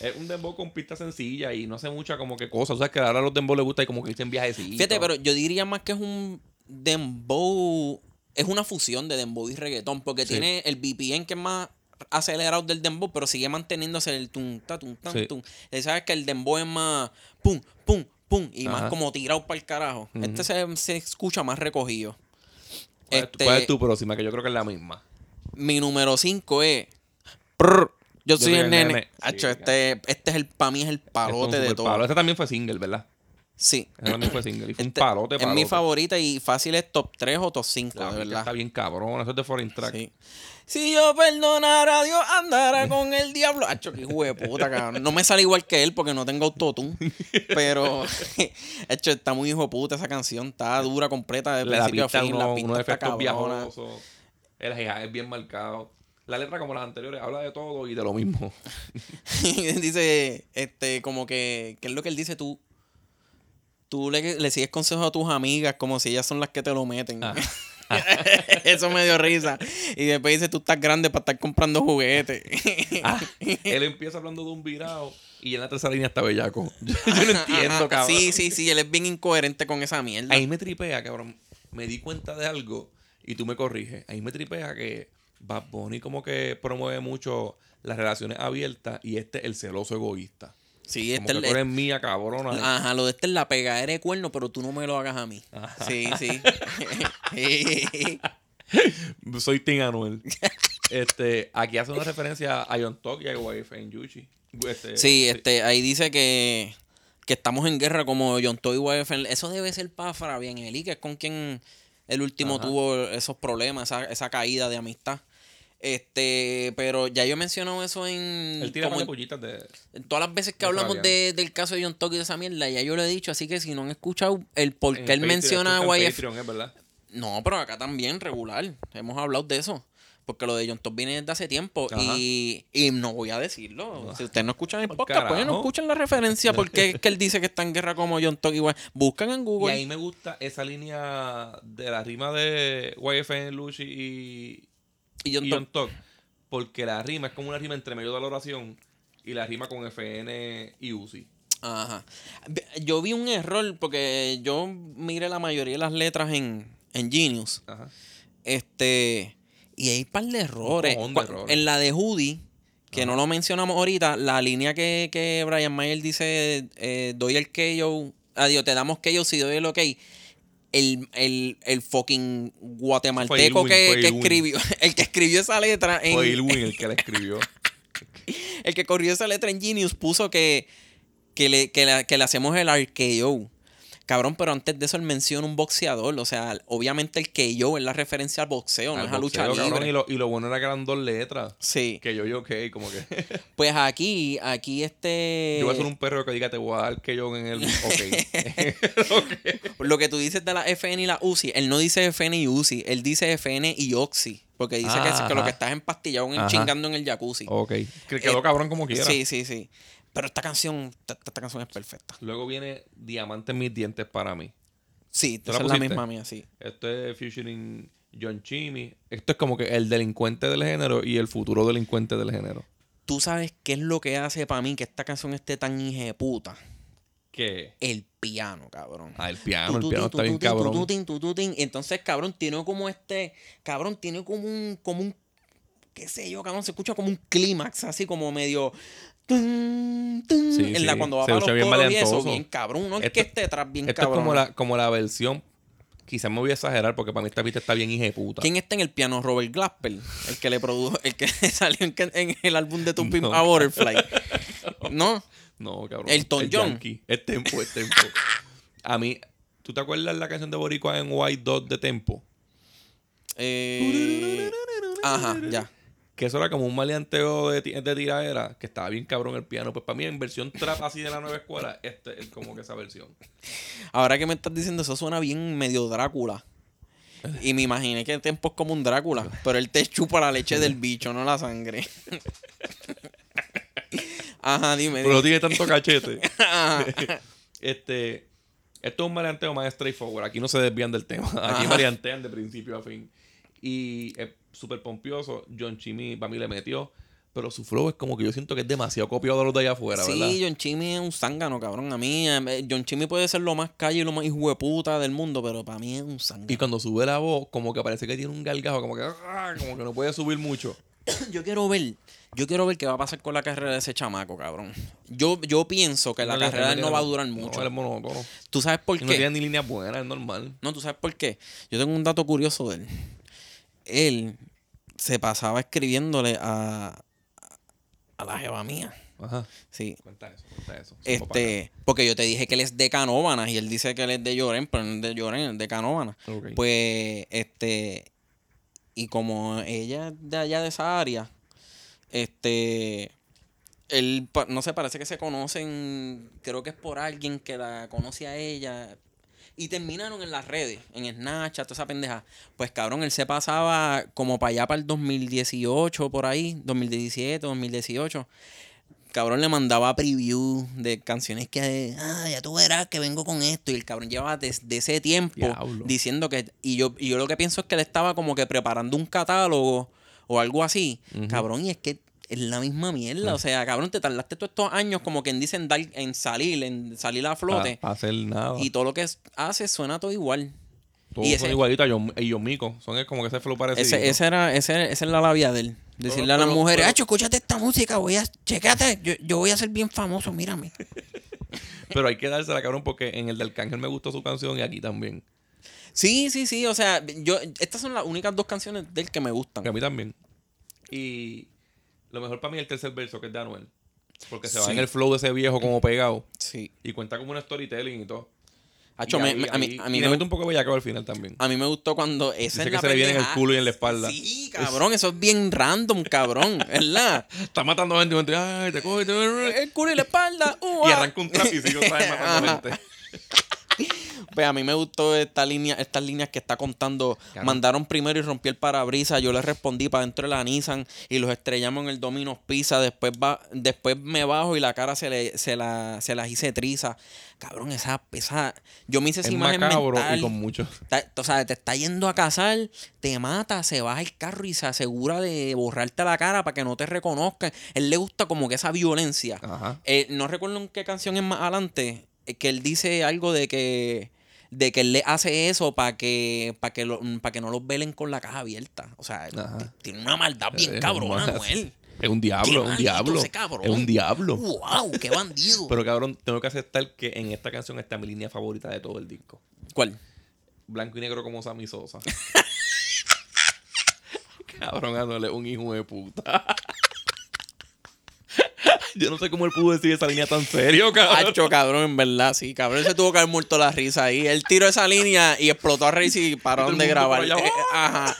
Es un dembow con pista sencilla y no hace mucha como que cosas. O sea, que ahora a los dembow les gusta y como que dicen viajecitos. Fíjate, pero yo diría más que es un dembow, es una fusión de dembow y reggaetón, porque Sí. tiene el BPM que es más acelerado del dembow, pero sigue manteniéndose el tum, ta, tum, tan, Sí. tum. Sabes que el dembow es más pum, pum, pum, y más como tirado para el carajo. Este se, se escucha más recogido. ¿Cuál, es- Este, cuál es tu próxima? Que yo creo que es la misma. Mi número 5 es... prr, yo soy el nene. nene. Hacho, Sí, este, este es el, para mí es el palote de todo. palo. Este también fue single, ¿verdad? Sí. Este también fue single. Y fue un palote, es mi favorita y fácil es top 3 o top 5, La de verdad. Está bien cabrón. Eso es de Foreign Track. Sí. Si yo perdonara a Dios, andara con el diablo. Hacho, qué hijo de puta, cabrón. No me sale igual que él porque no tengo autotune. Pero, hecho, está muy hijo de puta esa canción. Está dura, completa, de La principio a fin. uno- la pista unos está efectos cabrona. viajosos. El jeja es bien marcado. La letra, como las anteriores, habla de todo y de lo mismo. dice, este, como que, ¿qué es lo que él dice? Tú, tú le, le sigues consejos a tus amigas como si ellas son las que te lo meten. Ah. Eso me dio risa. Y después dice, tú estás grande para estar comprando juguetes. Ah, él empieza hablando de un virado y en la tercera línea está bellaco. Yo, yo no entiendo, cabrón. Sí, sí, sí, él es bien incoherente con esa mierda. Ahí me tripea, cabrón. Me di cuenta de algo y tú me corriges. Ahí me tripea que Bad Bunny como que promueve mucho las relaciones abiertas y este el celoso egoísta. Sí, Como este que tú eres mía, cabrona. Ajá, lo de este es la pegadera de cuerno, pero tú no me lo hagas a mí. Sí, sí. Soy Tim Anuel. este, aquí hace una referencia a Yon Tok y a Wife en Yuchi. Este, sí, este, ahí dice que, que estamos en guerra como John Toy YFN. Eso debe ser para Fabián Eli, que es con quien el último Ajá. tuvo esos problemas, esa, esa caída de amistad. Este, pero ya yo he mencionado eso en, Él tira como más de en- pollitas de... en todas las veces que hablamos de- del caso de John Toki y de esa mierda, ya yo lo he dicho, así que si no han escuchado el por qué él Patreon, menciona a YF, Patreon, no, pero acá también, regular. Hemos hablado de eso. Porque lo de John Top viene desde hace tiempo. Y, y no voy a decirlo. Si ustedes no escuchan el podcast, pues no escuchan la referencia. Porque es que él dice que está en guerra como John Top igual. Buscan en Y Google. ahí me gusta esa línea de la rima de YFN, Luchi y, y John y porque la rima es como una rima entre medio de la oración y la rima con FN y Uzi. Ajá. Yo vi un error porque yo miré la mayoría de las letras en, en Genius. Ajá. Este. Y hay un par de errores. de Cu- errores. En la de Hoodie, que no lo mencionamos ahorita, la línea que, que Brian Mayer dice: eh, doy el KO. Adiós, te damos KO si doy el ok. El, el, el fucking guatemalteco que, escribió el que escribió esa letra en, Fue Ilwin el que la escribió. el que corrió esa letra en Genius puso que, que, le, que, la- que le hacemos el RKO. Cabrón, pero antes de eso él menciona un boxeador. O sea, obviamente el KO es la referencia al boxeo, no es a lucha cabrón, libre. y, lo, y lo bueno era que eran dos letras. Sí. Que yo, yo, ok, como que. Pues aquí, aquí este. yo voy a ser un perro que diga, te voy a dar que yo en el. Ok. Ok. Lo que tú dices de la FN y la UCI, él no dice FN y UCI, él dice FN y Oxy. Porque dice que, que lo que estás empastillado en chingando en el jacuzzi. Ok. Que quedó Eh, cabrón como quiera. Sí, sí, sí. Pero esta canción, esta, esta canción es perfecta. Luego viene Diamante en mis dientes para mí. Sí, ¿Te esa la es la misma mía, sí. Esto es featuring John Chimmy. Esto es como que el delincuente del género y el futuro delincuente del género. Tú sabes qué es lo que hace para mí que esta canción esté tan hijeputa. ¿Qué? El piano, cabrón. Ah, el piano, el piano está bien cabrón. Entonces, cabrón, tiene como este. Cabrón, tiene como un. como un. qué sé yo, cabrón. Se escucha como un clímax, así como medio. Sí, en la cuando va Se para los bien y eso, bien cabrón. No es que esté detrás bien Esto es cabrón. como la, como la versión. Quizás me voy a exagerar porque para mí esta pista está bien hijeputa. ¿Quién está en el piano? Robert Glasper, el que le produjo, el que salió en, en el álbum de Tu Pimp No. a Butterfly. ¿No? No, cabrón. El John. Yankee. Es tempo, es tempo. A mí, ¿tú te acuerdas la canción de Boricua en White Dot de Tempo? Eh, ajá, ya. Que eso era como un maleanteo de, ti- de tiradera, que estaba bien cabrón el piano. Pues para mí, en versión trap así de la nueva escuela, este es como que esa versión. Ahora que me estás diciendo eso suena bien medio Drácula. Y me imaginé que el tiempo es como un Drácula, pero él te chupa la leche del bicho, no la sangre. Ajá, dime. Pero no tiene tanto cachete. Este, esto es un maleanteo más straightforward. Aquí no se desvían del tema. Aquí maleantean de principio a fin. Y es súper pompioso. John Chimmy para mí le metió. Pero su flow es como que yo siento que es demasiado copiado de los de allá afuera, ¿verdad? Sí, John Chimmy es un zángano, cabrón. A mí, eh, John Chimmy puede ser lo más calle y lo más hijueputa del mundo, pero para mí es un zángano. Y cuando sube la voz, como que parece que tiene un gargajo, como que, ah, como que no puede subir mucho. Yo quiero ver, yo quiero ver qué va a pasar con la carrera de ese chamaco, cabrón. Yo, yo pienso que la No, carrera de él no va a durar No, mucho. es monótono. ¿Tú sabes por qué? No tiene ni líneas buenas, es normal. No, ¿tú sabes por qué? Yo tengo un dato curioso de él. Él se pasaba escribiéndole a, a la jeva mía. Ajá. Sí. Cuenta eso, cuenta eso. Este, porque yo te dije que él es de Canóvanas y él dice que él es de Lloren, pero no es de Lloren, es de Canóvanas. Ok. Pues, este, y como ella es de allá de esa área, este, él, no sé, parece que se conocen, creo que es por alguien que la conoce a ella. Y terminaron en las redes, en Snapchat, toda esa pendeja. Pues cabrón, él se pasaba como para allá para el 2018, por ahí, 2017, 2018. cabrón le mandaba preview de canciones que, ah, ya tú verás que vengo con esto. Y el cabrón llevaba desde ese tiempo Diablo. diciendo que. Y yo, y yo lo que pienso es que él estaba como que preparando un catálogo o algo así. Cabrón, y es que es la misma mierda. O sea, cabrón, te tardaste todos estos años como quien dicen dar, en salir, en salir a flote. Para hacer nada. Y todo lo que hace suena todo igual. Todos y son igualitos a John- y John Mico. Son como que ese flow parecido. Ese, ese era, ese, esa es la labia de él. Decirle a las pero- mujeres, pero- Acho, escúchate esta música, voy a, checate, yo, yo voy a ser bien famoso, mírame. Pero hay que dársela, cabrón, porque en el del Cángel me gustó su canción y aquí también. Sí, sí, sí, o sea, yo, estas son las únicas dos canciones de él que me gustan. Que a mí también. Y lo mejor para mí es el tercer verso, que es de Anuel. Porque se va Sí. en el flow de ese viejo como pegado. Sí. Y cuenta como un storytelling y todo. Acho, Y me- ahí- me- a mí, a mí y me, mete un poco bellaco al final también. a mí me gustó cuando esa Dice es que la se le viene en el culo y en la espalda. Sí, cabrón, eso es bien random, cabrón, ¿verdad? Está matando gente y gente, ay, te coge, te... El culo y la espalda. uh, Y arranca un trap y sigue otra vez matando gente. Pues a mí me gustó esta línea, estas líneas que está contando. Claro. Mandaron primero y rompí el parabrisas. Yo les respondí para dentro de la Nissan y los estrellamos en el Domino's Pizza. Después va, después me bajo y la cara se le, se la, se las hice triza. Cabrón, esa, esa. Yo me hice esa Es imagen mental. y con mucho. Está- o sea, te está yendo a casar, te mata, se baja el carro y se asegura de borrarte la cara para que no te reconozcan. Él le gusta como que esa violencia. Ajá. Eh, no recuerdo en qué canción es más adelante, que él dice algo de que de que él le hace eso para que para que lo- para que no los velen con la caja abierta. O sea, Ajá. tiene una maldad bien Es cabrona, Noel. Es un diablo, es un diablo. Es un diablo. Wow, qué bandido. Pero cabrón, tengo que aceptar que en esta canción está mi línea favorita de todo el disco. ¿Cuál? Blanco y negro como Sammy Sosa. cabrón, Anuel es un hijo de puta. Yo no sé cómo él pudo decir esa línea tan serio, cabrón. Hacho, cabrón, en verdad, sí, cabrón. Se tuvo que haber muerto la risa ahí. Él tiró esa línea y explotó a Reis y pararon de grabar. allá, Eh, eh, Ajá.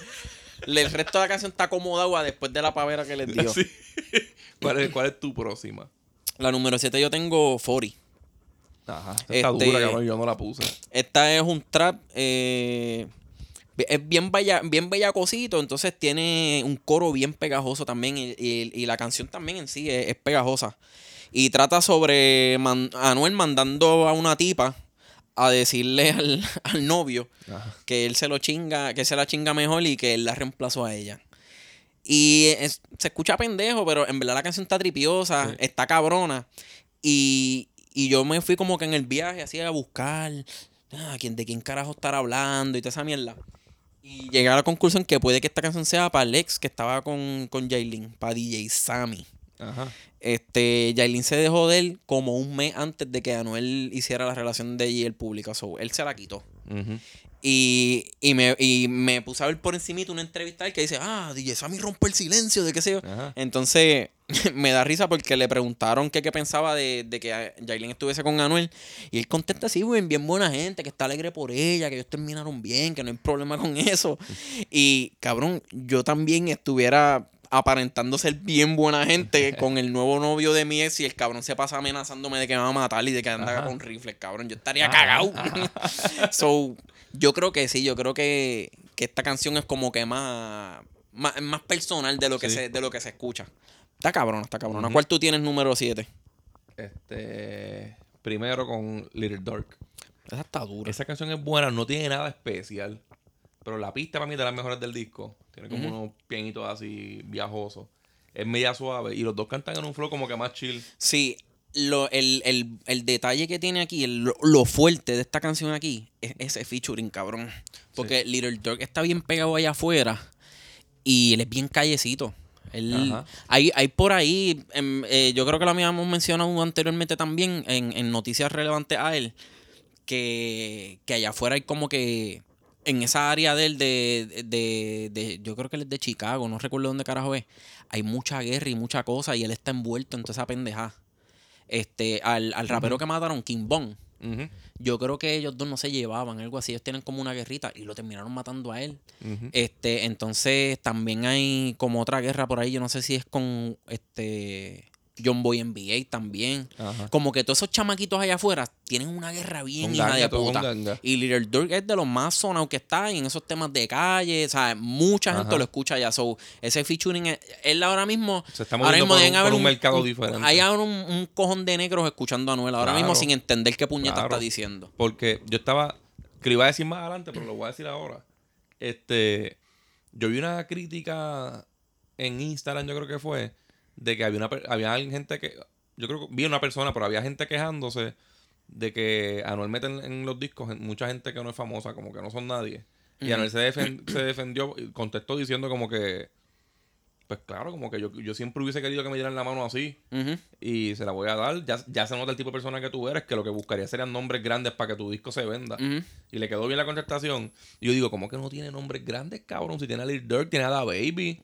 El resto de la canción está acomodado después de la pavera que les dio. Sí. ¿Cuál, es, ¿Cuál es tu próxima? La número 7 yo tengo 40. Ajá. esta Está Este- dura, cabrón. Yo no la puse. Esta es un trap. eh, es bien, bella, bien bellacosito. Entonces tiene un coro bien pegajoso también. Y, y- y la canción también en sí es, es pegajosa. Y trata sobre man- Anuel mandando a una tipa a decirle al, al novio Ajá. que él se lo chinga, que se la chinga mejor y que él la reemplazó a ella. Y es- se escucha pendejo, pero en verdad la canción está tripiosa, Sí. está cabrona. Y, y yo me fui como que en el viaje así a buscar ah, quién, de quién carajo estar hablando y toda esa mierda. Y llegué a la conclusión que puede que esta canción sea para Lex, que estaba con, con Jailin, para DJ Sammy. Ajá. Este, Yailin se dejó de él como un mes antes de que Anuel hiciera la relación de ella y el público. So, él se la quitó. Y, y, me, y me puse a ver por encimita una entrevista él que dice, ah, DJ Sammy rompe el silencio, de qué sé yo. Entonces, me da risa porque le preguntaron que qué pensaba de, de que Yailin estuviese con Anuel. Y él contesta así, güey, bien buena gente, que está alegre por ella, que ellos terminaron bien, que no hay problema con eso. Y, cabrón, yo también estuviera aparentando ser bien buena gente con el nuevo novio de mi ex y el cabrón se pasa amenazándome de que me va a matar y de que anda Ajá. con rifles, cabrón. Yo estaría Ajá. cagado. so, yo creo que sí, yo creo que, que esta canción es como que más, más, más personal de lo, que Sí. se, de lo que se escucha. Está cabrona, está cabrona. Ujú. ¿Cuál tú tienes número 7? Este. Primero con Little Dark. Esa está dura. Esa canción es buena, no tiene nada especial. Pero la pista para mí es de las mejores del disco. Tiene como unos pianitos así viajosos. Es media suave. Y los dos cantan en un flow como que más chill. Sí, lo, el, el- el detalle que tiene aquí, el- lo, lo fuerte de esta canción aquí, es ese featuring, cabrón. Porque Little Dog está bien pegado allá afuera y él es bien callecito. Él- hay, hay por ahí, em, eh, yo creo que lo habíamos mencionado anteriormente también en, en noticias relevantes a él, que, que allá afuera hay como que en esa área de él, de, de, de- yo creo que él es de Chicago, no recuerdo dónde carajo es, hay mucha guerra y mucha cosa y él está envuelto en toda esa pendeja. Este, al, al rapero que mataron, King Yo creo que ellos dos no se llevaban, algo así, ellos tienen como una guerrita y lo terminaron matando a él. Este, entonces también hay como otra guerra por ahí, yo no sé si es con este John Boy NBA también. Ajá. Como que todos esos chamaquitos allá afuera tienen una guerra bien hija de puta. Y Little Durk es de los más sonados que está en esos temas de calle. O sea, mucha gente lo escucha allá. So, ese featuring, es- él ahora mismo. Se está ahora mismo por deben un- haber por un mercado diferente. Hay ahora un, un cojón de negros escuchando a Anuel ahora Claro. mismo sin entender qué puñeta Claro. está diciendo. Porque yo estaba. Que lo iba a decir más adelante, pero lo voy a decir ahora. Este. Yo vi una crítica en Instagram, yo creo que fue, de que había una había gente que. Yo creo que vi una persona, pero había gente quejándose de que Anuel mete en, en los discos mucha gente que no es famosa, como que no son nadie. Y Anuel se, defen- se defendió y contestó diciendo como que. Pues claro, como que yo, yo siempre hubiese querido que me dieran la mano así. Y se la voy a dar. Ya, ya se nota el tipo de persona que tú eres, que lo que buscaría serían nombres grandes para que tu disco se venda. Y le quedó bien la contestación. Y yo digo, ¿cómo que no tiene nombres grandes, cabrón? Si tiene a Lil Durk, tiene a Da Baby.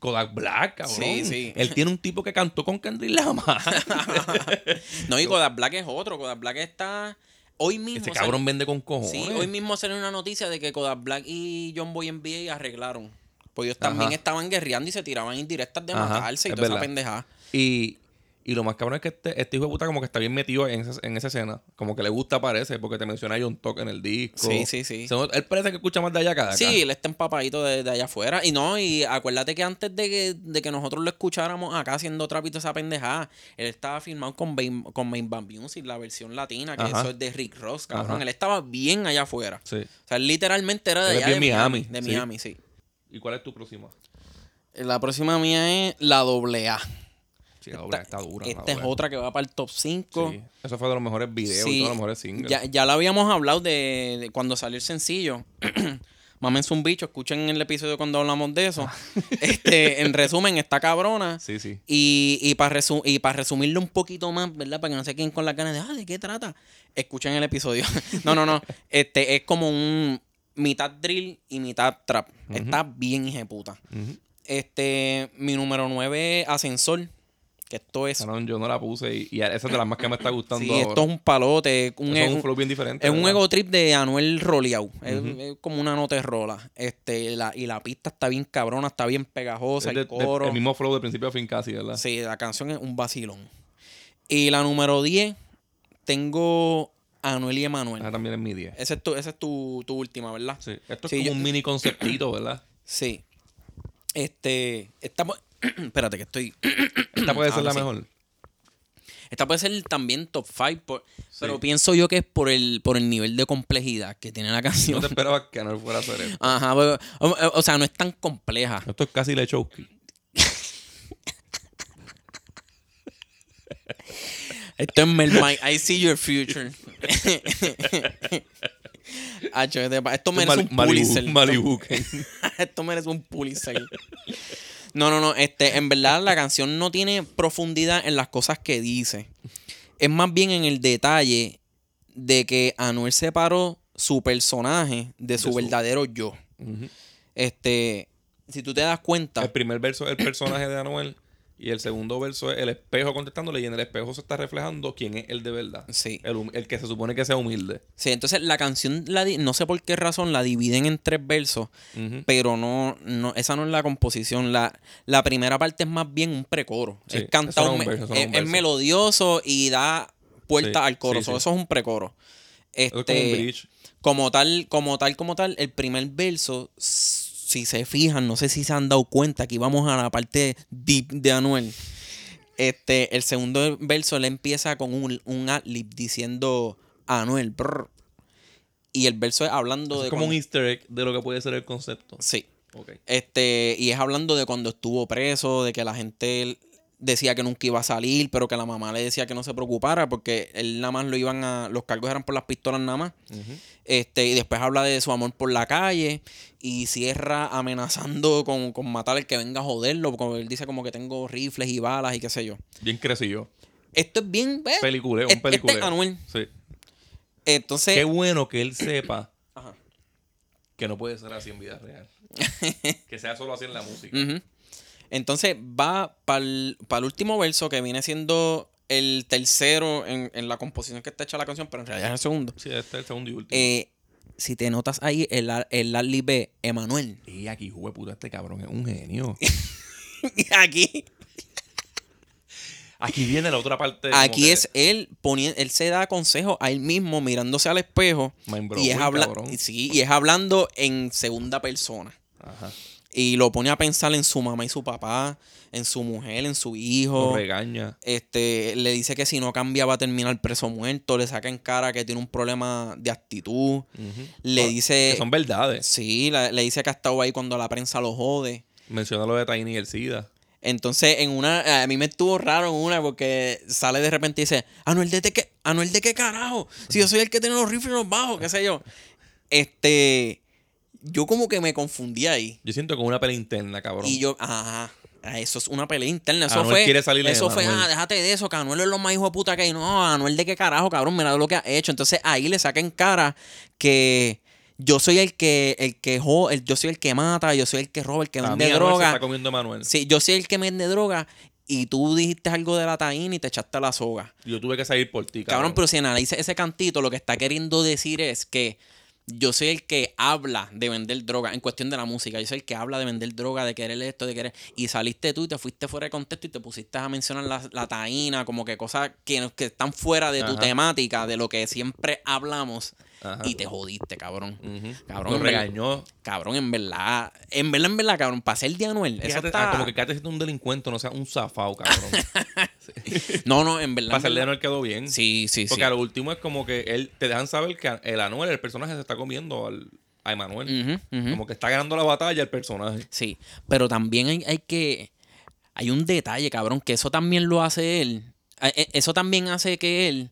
Kodak Black, cabrón. Sí, sí. Él tiene un tipo que cantó con Kendrick Lamar. No, y Kodak Black es otro. Kodak Black está. Hoy mismo. Ese cabrón vende con cojones. Sí, hoy mismo salió una noticia de que Kodak Black y John Boy NBA arreglaron. Pues ellos también Ajá. estaban guerreando y se tiraban indirectas de Ajá, matarse y es toda esa pendejada. Y, y lo más cabrón es que este, este hijo de puta como que está bien metido en esa, en esa escena. Como que le gusta, parece, porque te menciona a John Talk en el disco. Sí, sí, sí. Él parece que escucha más de allá que de acá. Sí, él está empapadito de, de allá afuera. Y no, y acuérdate que antes de que, de que nosotros lo escucháramos acá haciendo trapito esa pendejada, él estaba filmado con Main, con Main Band Music, la versión latina, que Ajá. eso es de Rick Ross, cabrón. Ajá. Él estaba bien allá afuera. Sí. O sea, él literalmente era de allá de Miami. Miami, De sí. Miami, sí. ¿Y cuál es tu próxima? La próxima mía es la doble A. La está dura. la Esta es otra que va para el top 5. Sí. Eso fue de los mejores videos y Sí, todos los mejores singles. Ya, ya lo habíamos hablado de, de cuando salió el sencillo. Mámense un bicho, escuchen el episodio cuando hablamos de eso. este, en resumen, está cabrona. Sí, sí. Y, y para resu y para resumirlo un poquito más, ¿verdad? Para que no se queden con las ganas de, ah, ¿de qué trata? Escuchen el episodio. no, no, no. Este es como un mitad drill y mitad trap. Está bien hijeputa. Ujú. Este, mi número 9 Ascensor. Que esto es. Cabrón, yo no la puse y, y esa es de las más que me está gustando Sí, ahora. esto es un palote. Un, es un- flow bien diferente. es un ego trip de Anuel Roleau. Es, es como una nota de rola. Este, la, y la pista está bien cabrona, está bien pegajosa. Es de- el de- coro. el mismo flow de principio a fin casi, ¿verdad? Sí, la canción es un vacilón. Y la número 10, tengo Anuel y Emanuel. Esa también es mi 10. Esa es tu, esa es tu, tu última, ¿verdad? Sí. Esto es Sí, como yo- un mini conceptito, ¿verdad? Sí. Este, esta, pu- espérate que estoy. Esta puede ser la sí. mejor. Esta puede ser también top 5, pero pienso yo que es por el, por el nivel de complejidad que tiene la No canción. te esperaba que no fuera a hacer esto. Ajá, pero- o, o sea, no es tan compleja. Esto es casi Lechowski. Esto es Melmai. I see your future. Esto merece un Pulitzer. Esto merece un Pulitzer. No, no, no. Este, en verdad, la canción no tiene profundidad en las cosas que dice. Es más bien en el detalle de que Anuel separó su personaje de su su- verdadero yo. Este, si tú te das cuenta. El primer verso es el personaje de Anuel y el segundo verso es el espejo contestándole y en el espejo se está reflejando quién es el de verdad. Sí. El, el que se supone que sea humilde. Sí, entonces la canción, la no sé por qué razón, la dividen en tres versos. Pero no, no, esa no es la composición. La, la primera parte es más bien un precoro. Sí, es cantado, no es verso, no melodioso y da puerta Sí, al coro. sí, So, sí. Eso es un precoro. Este, es como un bridge. como tal, como tal, como tal, el primer verso, si se fijan, no sé si se han dado cuenta, que íbamos a la parte deep de Anuel. Este, el segundo verso le empieza con un, un ad-lib diciendo Anuel. brr. Y el verso es hablando Eso de. es como un easter egg de lo que puede ser el concepto. Sí. Este, y es hablando de cuando estuvo preso, de que la gente decía que nunca iba a salir, pero que la mamá le decía que no se preocupara porque él nada más lo iban a. Los cargos eran por las pistolas nada más. Ujú. Este, y después habla de su amor por la calle y cierra amenazando con, con matar al que venga a joderlo. Porque él dice como que tengo rifles y balas y qué sé yo. Bien crecido. Esto es bien. ¿ves? Peliculeo, Este- un peliculeo. este es Anuel. Sí. Entonces. Qué bueno que él sepa Ajá. que no puede ser así en vida real. que sea solo así en la música. Ujú. Entonces va para el, último verso que viene siendo el tercero en, en la composición que está hecha la canción, pero en realidad es el segundo. Sí, este es el segundo y último. Eh, si te notas ahí, el, el ad-lib B, Emanuel. y aquí, jugué puta, este cabrón es un genio. Aquí. Aquí viene la otra parte. Aquí que es él poniendo, él se da consejos a él mismo mirándose al espejo y es, habla cabrón. sí, y es hablando en segunda persona. Ajá. Y lo pone a pensar en su mamá y su papá, en su mujer, en su hijo. Lo regaña. Este, le dice que si no cambia va a terminar preso muerto. Le saca en cara que tiene un problema de actitud. Le dice. Que son verdades. Sí, la- le dice que ha estado ahí cuando la prensa lo jode. Menciona lo de Tiny y el SIDA. Entonces, en una, a mí me estuvo raro en una porque sale de repente y dice, Anuel de qué, Anuel de qué carajo, si yo soy el que tiene los rifles y los bajos, qué sé yo. Este, yo como que me confundí ahí. Yo siento como una pelea interna, cabrón. Y yo, ajá, eso es una pelea interna. Eso Anuel fue, quiere salirle de eso fue, ah, déjate de eso, que Anuel es lo más hijo de puta que hay. No, Anuel de qué carajo, cabrón, mira lo que ha hecho. Entonces ahí le saca en cara que yo soy el que, el que jo- el, yo soy el que mata, yo soy el que roba, el que vende Anuel se droga. está comiendo Manuel. Sí, yo soy el que vende droga y tú dijiste algo de la taína y te echaste la soga. Yo tuve que salir por ti, Cabrón, cabrón. pero si analiza ese cantito, lo que está queriendo decir es que yo soy el que habla de vender droga en cuestión de la música. Yo soy el que habla de vender droga, de querer esto, de querer. Y saliste tú y te fuiste fuera de contexto y te pusiste a mencionar la, la taína, como que cosas que, que están fuera de tu Ajá. temática, de lo que siempre hablamos. Ajá. Y te jodiste, cabrón. Ujú. Cabrón, verdad. regañó. Cabrón, en verdad. En verdad, en verdad, cabrón. Para ser de Anuel. Eso está... ah, como que quédate siendo un delincuente, no sea un zafado, cabrón. No, no, en verdad. Ser de verdad. Anuel quedó bien. Sí, sí, sí. Porque a lo último es como que él te dejan saber que el Anuel, el personaje, se está comiendo al, a Emanuel. Como que está ganando la batalla el personaje. Sí, pero también hay, hay que... Hay un detalle, cabrón, que eso también lo hace él. Eh, Eso también hace que él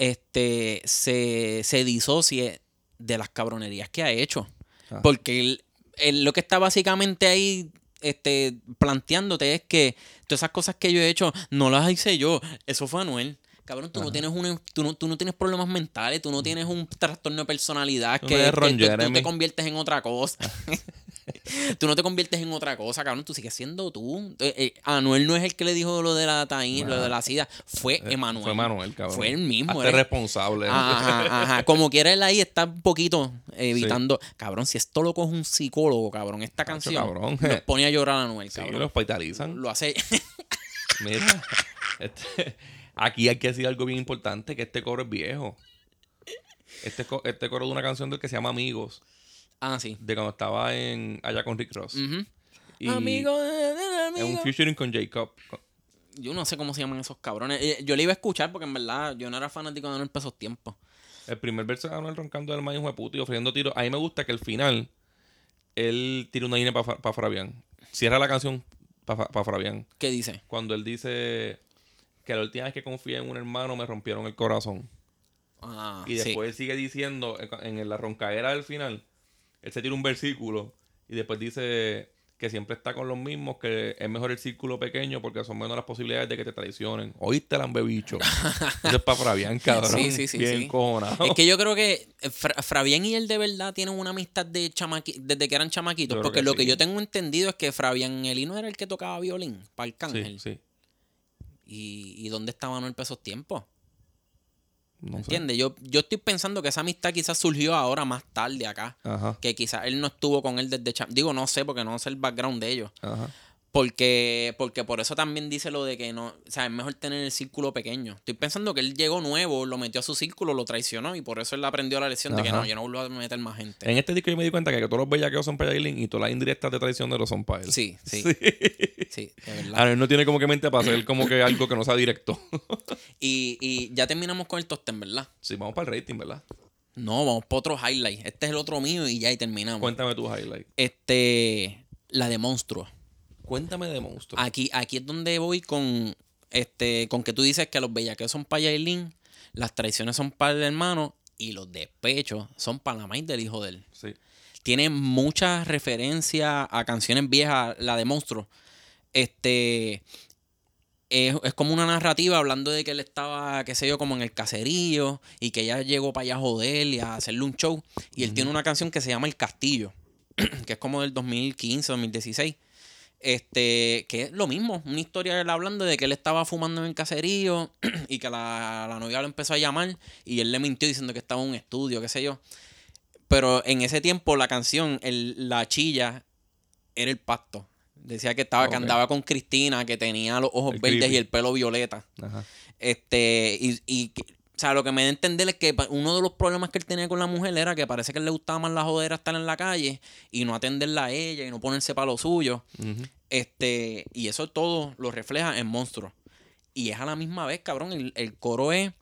este, se, se disocie de las cabronerías que ha hecho. Ah. Porque él, él lo que está básicamente ahí este, planteándote es que todas esas cosas que yo he hecho no las hice yo. Eso fue Anuel. Cabrón, tú no, tienes una, tú, no, tú no tienes problemas mentales, tú no tienes un trastorno de personalidad Tú que, que tú- te conviertes en otra cosa. tú no te conviertes en otra cosa, cabrón. Tú sigues siendo tú. Eh, eh, Anuel no es el que le dijo lo de la taína, lo de la sida. Fue Emanuel. Eh, Fue Manuel, cabrón. Fue él mismo. Hazte responsable. Ajá, ajá. Como quiera él ahí está un poquito evitando. Cabrón, si esto lo coge un psicólogo, cabrón, esta canción cabrón. nos pone a llorar a Anuel, Sí, cabrón. lo hospitalizan. Lo hace. Mira, este- aquí hay que decir algo bien importante, que este coro es viejo. Este, este coro de una canción del que se llama Amigos, ah, sí. de cuando estaba en allá con Rick Ross. Ujú. Y Amigo, eh, Es un amigo. featuring con Jacob. Yo no sé cómo se llaman esos cabrones. Eh, Yo le iba a escuchar porque en verdad yo no era fanático de Anuel para esos tiempos. El primer verso de Anuel roncando del maíz puto y ofreciendo tiros. A mí me gusta que al final él tira una línea para Fabián. Cierra la canción para Fabián. ¿Qué dice? Cuando él dice que la última vez que confié en un hermano me rompieron el corazón. Ah, Y sí. después él sigue diciendo, en la roncaera del final, él se tira un versículo y después dice que siempre está con los mismos, que es mejor el círculo pequeño porque son menos las posibilidades de que te traicionen. Oíste, lambebicho. Eso es para Fabián, cabrón. Sí, sí, sí, Bien sí. cojonado. Es que yo creo que eh, Fra- Fabián y él de verdad tienen una amistad de chamaqui desde que eran chamaquitos. Porque que lo que sí. yo tengo entendido es que Fabián Elino era el que tocaba violín para Sí, Arcángel. sí. ¿Y, ¿Y dónde estaba Anuel para esos tiempos? No. ¿Entiendes? Yo, yo estoy pensando que esa amistad quizás surgió ahora más tarde acá. Ajá, Que quizás él no estuvo con él desde Digo, no sé, porque no sé el background de ellos. ajá. Porque, porque por eso también dice lo de que no, o sea, es mejor tener el círculo pequeño. Estoy pensando que él llegó nuevo, lo metió a su círculo, lo traicionó y por eso él aprendió la lección de que no, yo no vuelvo a meter más gente. En este disco yo me di cuenta que todos los bellaqueos son para Yailin y todas las indirectas de traición de los son para él. Sí, sí, sí, de verdad. Ah, él no tiene como que mente para hacer como que algo que no sea directo. Y, y ya terminamos con el top ¿verdad? sí, vamos para el rating, ¿verdad? No, vamos para otro highlight. Este es el otro mío y ya ahí terminamos. Cuéntame tu highlight. Este, la de monstruo. Cuéntame de monstruo. Aquí, aquí es donde voy con este, con que tú dices que los bellaqueos son para Yailin, las traiciones son para el hermano y los despechos son para la maíz del hijo de él. Sí. Tiene muchas referencias a canciones viejas, la de Monstruo. Este. Es, es como una narrativa hablando de que él estaba, qué sé yo, como en el caserío y que ella llegó para allá a joder y a hacerle un show. Y él tiene una canción que se llama El Castillo, que es como del 2015, 2016. Este, que es lo mismo, una historia de él hablando de que él estaba fumando en el caserío y que la, la novia lo empezó a llamar y él le mintió diciendo que estaba en un estudio, qué sé yo. Pero en ese tiempo la canción, el- la chilla, era el pacto. Decía que estaba, que Ok. andaba con Cristina, que tenía los ojos El verdes creepy. y el pelo violeta. Ajá. Este, y, que- sea, lo que me da a entender es que uno de los problemas que él tenía con la mujer era que parece que él le gustaba más la jodera estar en la calle y no atenderla a ella y no ponerse para lo suyo. Este, y eso todo lo refleja en Monstruo. Y es a la misma vez, cabrón, el, el coro es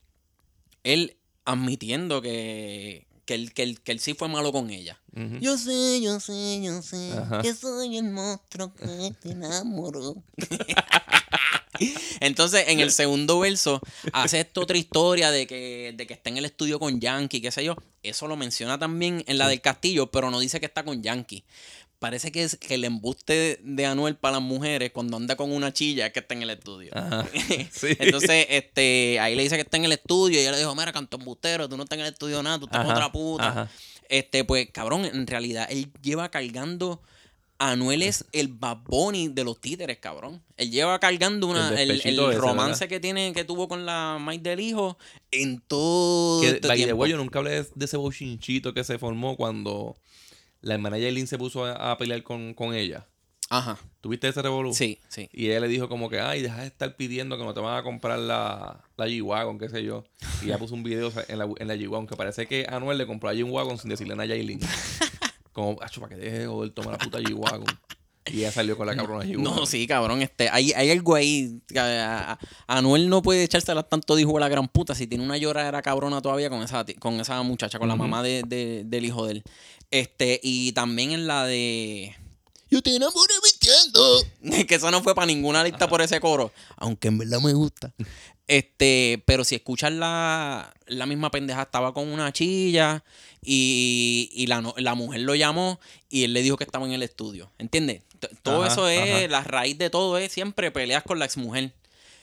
él admitiendo que, que, él, que, él, que él sí fue malo con ella. Yo sé, yo sé, yo sé Ajá. que soy el monstruo que te enamoró. Entonces, en el segundo verso, hace esta otra historia de que, de que está en el estudio con Yankee, qué sé yo. Eso lo menciona también en la del castillo, pero no dice que está con Yankee. Parece que es que el embuste de Anuel para las mujeres cuando anda con una chilla es que está en el estudio. Ajá. Sí. Entonces, este, ahí le dice que está en el estudio y ella le dijo, mira, canto embustero, tú no estás en el estudio nada, tú estás con otra puta. ajá. Este, pues, cabrón, en realidad él lleva cargando. Anuel es el Bad Bunny de los títeres, cabrón. Él lleva cargando una, El el, el despechito ese, romance ¿verdad? que tiene, que tuvo con la Mike del hijo en todo Que, este tiempo. way, yo nunca hablé de, de ese bochinchito que se formó cuando la hermana Yailin se puso a, a pelear con, con ella. Ajá. ¿Tuviste ese revolú? Sí, sí. Y ella le dijo como que, ay, deja de estar pidiendo que no te van a comprar la, la G-Wagon, qué sé yo. Y ella puso un video en la, en la G-Wagon que parece que Anuel le compró a G-Wagon sin decirle nada a Yailin. Como, acho, para que deje de joder, toma la puta G-Wagon. Y ella salió con la cabrona G-Wagon. No, sí, cabrón. Este, hay, hay algo ahí. que A, a- Anuel no puede echársela tanto de hijo de la gran puta si tiene una lloradera cabrona todavía con esa, con esa muchacha, con la mamá de, de- del hijo de él. Este, y también en la de. Yo te enamoré mintiendo. que eso no fue para ninguna lista por ese coro. Aunque en verdad me gusta. Este, pero si escuchas la, la misma pendeja, estaba con una chilla y, y la, la mujer lo llamó y él le dijo que estaba en el estudio. ¿Entiendes? T- Todo Ajá, eso es, ajá. la raíz de todo es siempre peleas con la exmujer.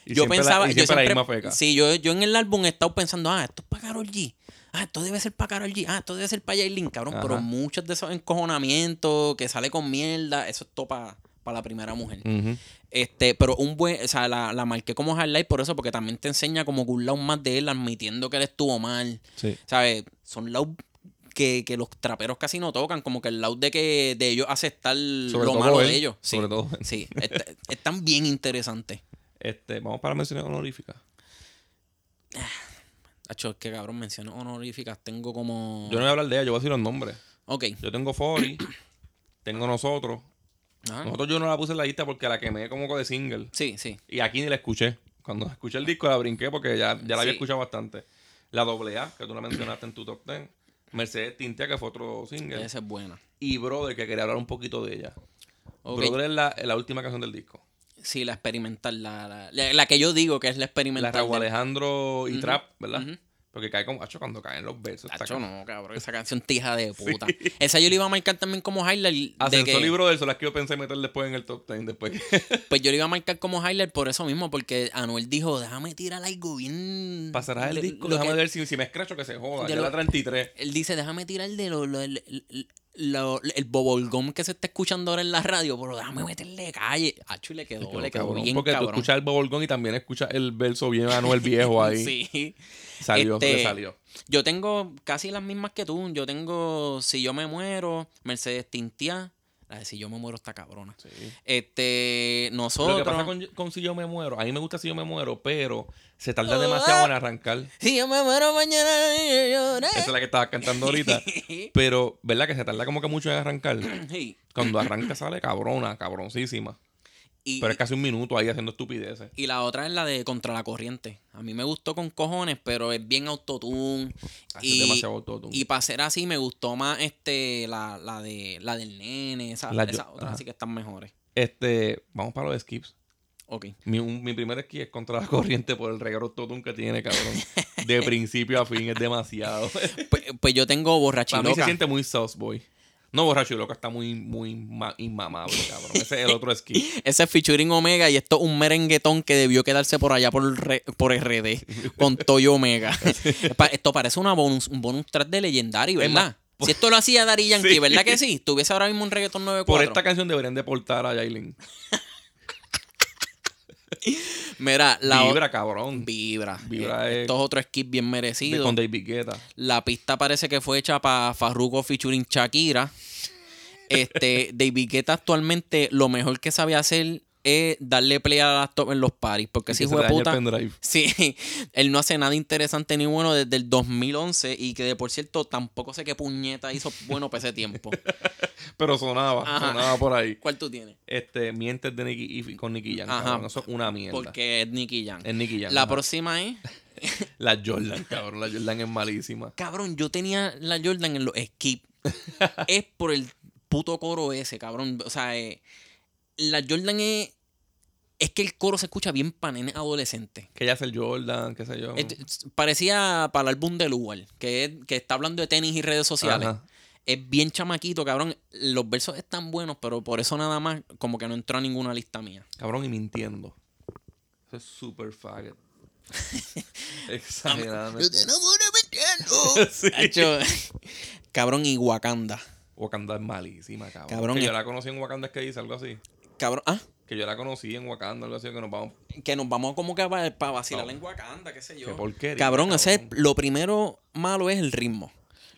Y yo siempre la- pensaba, y yo siempre siempre, sí, yo, yo en el álbum he estado pensando, ah, esto es para Karol G. Ah, esto debe ser para Karol G. Ah, esto debe ser para Yailin, cabrón. Pero muchos de esos encojonamientos que sale con mierda, eso es todo para la primera mujer. Este, pero un buen, o sea, la, la marqué como highlight por eso, porque también te enseña como que un lado más de él admitiendo que él estuvo mal. Sí. ¿Sabes? Son lados que, que los traperos casi no tocan, como que el lado de que de ellos aceptar Sobre lo malo él, de ellos. Sí, sobre todo sí. Est- están bien interesantes. Este, vamos para menciones honoríficas. Hacho, es que cabrón, menciones honoríficas. Tengo como. Yo no voy a hablar de ella, yo voy a decir los nombres. Ok. Yo tengo Fori, tengo nosotros. Ajá. Nosotros yo no la puse en la lista porque la quemé como de single. Sí, sí. Y aquí ni la escuché. Cuando escuché el disco la brinqué porque ya, ya la había Sí. escuchado bastante. La doble A, que tú la mencionaste en tu top 10. Mercedes Tintia, que fue otro single. Esa es buena. Y Brother, que quería hablar un poquito de ella. Ok. Brother es la, la última canción del disco. Sí, la experimental. La, la, la- la que yo digo que es la La experimental. Raúl del- Alejandro y Trap, ¿verdad? ujú. Porque cae como, hacho, cuando caen los está Hacho, no, cabrón. Esa canción tija de puta. Esa yo le iba a marcar también como highlight. De Ascensor que, y Brother son las que yo pensé meter después en el top 10. Después. Pues yo le iba a marcar como highlight por eso mismo, porque Anuel dijo, déjame tirar algo bien... Pasarás el de- disco, déjame que- ver si, si me escracho que se joda. de Ya lo- la 33. Él dice, déjame tirar de lo, lo- lo- el bubblegum que se está escuchando ahora en la radio, pero déjame meterle calle. Achu, le quedó, Quedó le quedó cabrón, bien porque cabrón. tú escuchas el Bobolgón y también escuchas el verso bien Anuel viejo ahí. Sí. Salió, Este, le salió. Yo tengo casi las mismas que tú. Yo tengo Si yo me muero, Mercedes Tintia. La de Si yo me muero está cabrona. Sí. Este, nosotros... Lo que pasa con, con Si Yo Me Muero, a mí me gusta Si Yo Me Muero, pero se tarda Oh, demasiado ah. en arrancar. Si yo me muero mañana, yo lloré. Esa es la que estaba cantando ahorita. Pero, ¿verdad? Que se tarda como que mucho en arrancar. Sí. Cuando arranca sale cabrona, cabroncísima. Y, Pero es casi un minuto ahí haciendo estupideces. y la otra es la de Contra la Corriente. A mí me gustó con cojones, pero es bien autotune. Hace Y, demasiado autotune. y para ser así, me gustó más este la, la de la del nene. Esa, La esas otras así que están mejores. Este, vamos para los skips. Ok. Mi, un- mi primer skip es contra la corriente por el regalo autotune que tiene, cabrón. De principio a fin es demasiado. Pues, pues yo tengo Para mí se siente muy South Boy. No, borracho y loca está muy, muy ma- inmamable, cabrón. Ese es el otro skip. Ese es featuring Omega y esto es un merenguetón que debió quedarse por allá por, re- por RD con Toyo Omega. Esto parece una bonus, un bonus track de más, ¿verdad? Si esto lo hacía Daddy Yankee, Sí. ¿verdad que sí? Tuviese ahora mismo un reggaetón 94. Por esta canción deberían deportar a Yailin. Mira, la Vibra, cabrón. Vibra. Vibra Eh, es- Esto es otro skip bien De- merecido. con David Guetta. La pista parece que fue hecha para Farruko featuring Shakira. Este, David Guetta actualmente lo mejor que sabe hacer es darle play a la laptop en los parties. Porque si el puta. Sí, él no hace nada interesante ni bueno desde el 2011 y que de por cierto tampoco sé qué puñeta hizo bueno para ese tiempo. Pero sonaba, Ajá. sonaba por ahí. ¿Cuál tú tienes? Este, mientes de Nicky y con Nicky Jam. Ajá. Eso es una mierda. Porque es Nicky Jam. Es Nicky Jam. La ajá. próxima es. La Jordan, cabrón. La Jordan es malísima. Cabrón, yo tenía la Jordan en los skip. es por el puto coro ese, cabrón. O sea, eh, la Jordan es. Es que el coro se escucha bien para nenes adolescentes. Que ella es el Jordan, qué sé yo. Es- es- parecía para el álbum de Lugar, que, es- que está hablando de tenis y redes sociales. Ajá. Es bien chamaquito, cabrón. Los versos están buenos, pero por eso nada más como que no entró a ninguna lista mía. Cabrón, y mintiendo. Eso es super faggot. Exageradamente. Sí. Hacho, cabrón, y Wakanda. Wakanda es malísima, cabrón. Cabrón, que es- yo la conocí en Wakanda es que dice algo así. Cabrón, ah, Que yo la conocí en Wakanda, algo así, que nos vamos. que nos vamos como que para, vacilar No. en Wakanda, qué sé yo. Qué porquería. Cabrón, ese lo primero malo es el ritmo.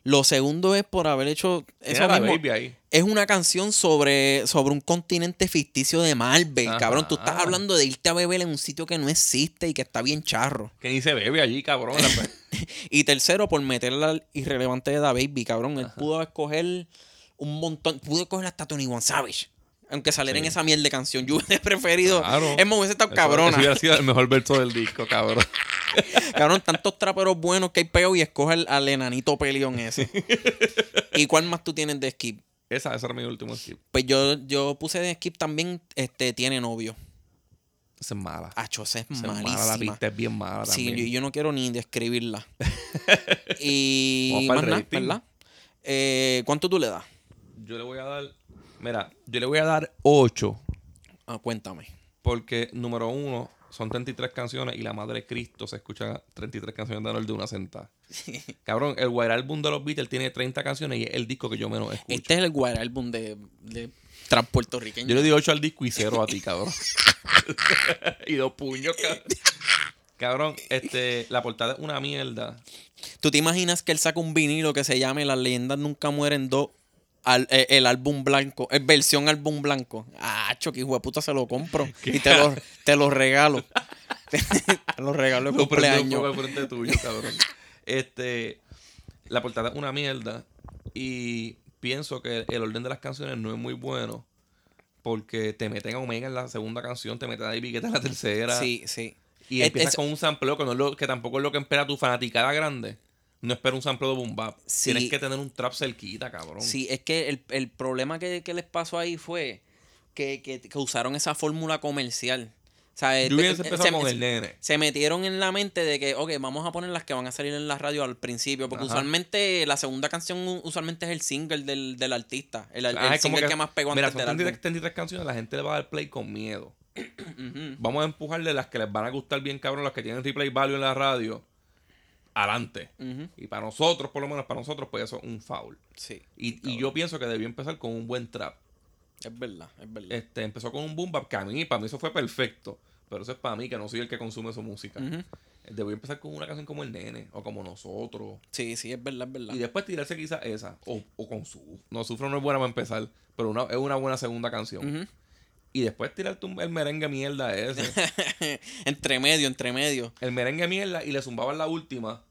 Lo segundo es por haber hecho eso Era la mismo. baby ahí. Es una canción sobre, sobre un continente ficticio de Marvel, Ajá. cabrón. Tú estás hablando de irte a beber en un sitio que no existe y que está bien charro. Que ni se bebe allí, cabrón. La- Y tercero, por meterle al irrelevante de Da Baby, cabrón. Él pudo escoger un montón. Pudo escoger hasta Tony One Savage. Aunque saliera en esa mierda de canción. Yo hubiese preferido. Claro. Es más, hubiese estado cabrona. Eso hubiera sido el mejor verso del disco, cabrón. Cabrón, tantos traperos buenos que hay peo y escoge al, al enanito peleón ese. ¿Y cuál más tú tienes de skip? Esa, ese era mi último skip. Pues yo, yo puse de skip también, este, tiene novio. Esa es mala. Acho, esa es Esa es malísima. mala, la pista es bien mala Sí, yo, yo no quiero ni describirla. y más nada. Eh, ¿Cuánto tú le das? Yo le voy a dar. Mira, yo le voy a dar 8. Ah, cuéntame. Porque, número uno, son 33 canciones y la madre de Cristo se escucha 33 canciones de Anuel de una sentada. Cabrón, el White Album de los Beatles tiene 30 canciones y es el disco que yo menos escucho. Este es el Guara álbum de, de trap puertorriqueño. Yo le di 8 al disco y 0 a ti, cabrón. y dos puños, cabrón. Cabrón, este, la portada es una mierda. ¿Tú te imaginas que él saca un vinilo que se llame Las leyendas nunca mueren dos? Al- eh, el álbum blanco, es versión álbum blanco. Ah, que hijo de puta se lo compro y te lo, te lo regalo. te lo regalo de Lo cumpleaños. poco al frente tuyo, cabrón. Este, la portada es una mierda y pienso que el orden de las canciones no es muy bueno porque te meten a Omega en la segunda canción, te meten a David Guetta en la tercera Sí, sí. y Es- empiezas es- con un sampleo que, no es lo, que tampoco es lo que espera tu fanaticada grande. No espera un sampleo de boom bap. Sí. Tienes que tener un trap cerquita, cabrón. Sí, es que el, el problema que, que les pasó ahí fue que, que- que usaron esa fórmula comercial. O sea, Yo hubiese eh, empezado se- con el nene. se metieron en la mente de que, ok, vamos a poner las que van a salir en la radio al principio, porque Ajá. usualmente la segunda canción usualmente es el single del, del artista, el, el Ah, es single que, más pegó Mira, antes son del 33, álbum. 33 canciones, la gente le va a dar play con miedo. Vamos a empujarle las que les van a gustar bien, cabrón, las que tienen replay value en la radio. Adelante. Y para nosotros, por lo menos para nosotros, pues eso es un foul. Sí, Y, y yo pienso que debió empezar con un buen trap. es verdad, es verdad. Este, empezó con un boom bap que a mí, para mí eso fue perfecto. Pero eso es para mí, que no soy el que consume su música. Ujú. Debió empezar con una canción como El Nene o como Nosotros. Sí, sí, es verdad, es verdad. Y después tirarse quizás esa. O, o con su. No, Sufro no es buena para empezar. Pero una, es una buena segunda canción. Y después tirarte un- el merengue mierda ese. entre medio, entre medio. el merengue mierda y le zumbaban la última.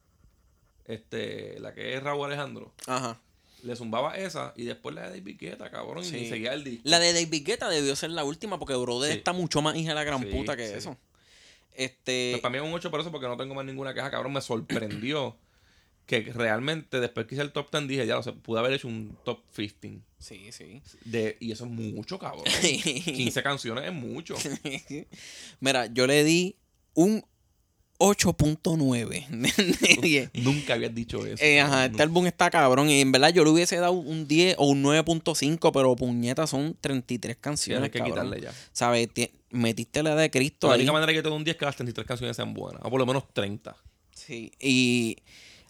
Este, la que es Raúl Alejandro. Ajá. Le zumbaba esa y después la de David Guetta, cabrón. Sí. Y seguía el disco. La de David Guetta debió ser la última porque Brother Sí. está mucho más hija de la gran Sí, puta que eso. Este. Pues para mí es un 8 por eso, porque no tengo más ninguna queja, cabrón. Me sorprendió que realmente después que hice el top 10 dije, ya, o sea, pude haber hecho un top 15. Sí, sí. De, y eso es mucho, cabrón. 15 canciones es mucho. Mira, yo le di un 8.9 de 10. Nunca habías dicho eso. Eh, ajá, este álbum está cabrón. Y en verdad yo le hubiese dado un 10 o un 9.5, pero puñetas son 33 canciones. Tienes que cabrón. quitarle ya. ¿Sabes? Ti- Metiste la de Cristo La ahí. única manera que te doy un 10 es que las 33 canciones sean buenas. O por lo menos 30. Sí. Y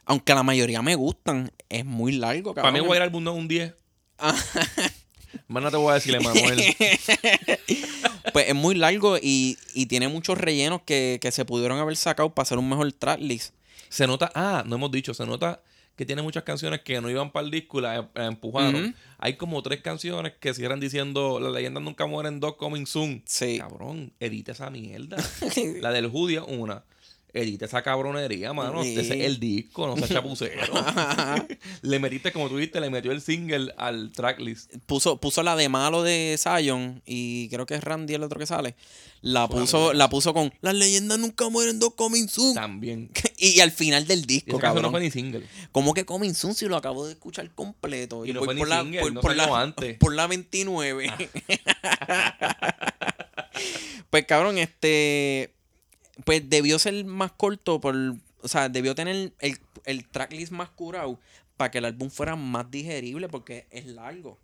aunque la mayoría me gustan, es muy largo, Para cabrón. mí, Guayar Álbum no es un 10. Más no te voy a decir, Emanuel. Pues es muy largo y, y tiene muchos rellenos que, que se pudieron haber sacado para hacer un mejor tracklist. Se nota, ah, no hemos dicho, se nota que tiene muchas canciones que no iban para el disco y las em- empujaron. Hay como tres canciones que cierran diciendo La leyenda nunca muere en dos coming soon. Sí. Cabrón, edita esa mierda. la del judío, una. Edita esa cabronería, mano. Sí. Ese es el disco, no seas chapucero. le metiste, como tú dijiste, le metió el single al tracklist. puso, puso la de malo de Zion y creo que es Randy el otro que sale. La puso, la puso con Las leyendas nunca mueren dos coming soon. También. Y, al final del disco, canción cabrón. no fue ni single. ¿Cómo que coming soon si lo acabo de escuchar completo? Y fue ni por la, single, por, no por la, antes. Ah. por la 29. pues cabrón, este pues debió ser más corto por, o sea, debió tener el, el tracklist más curado para que el álbum fuera más digerible porque es largo.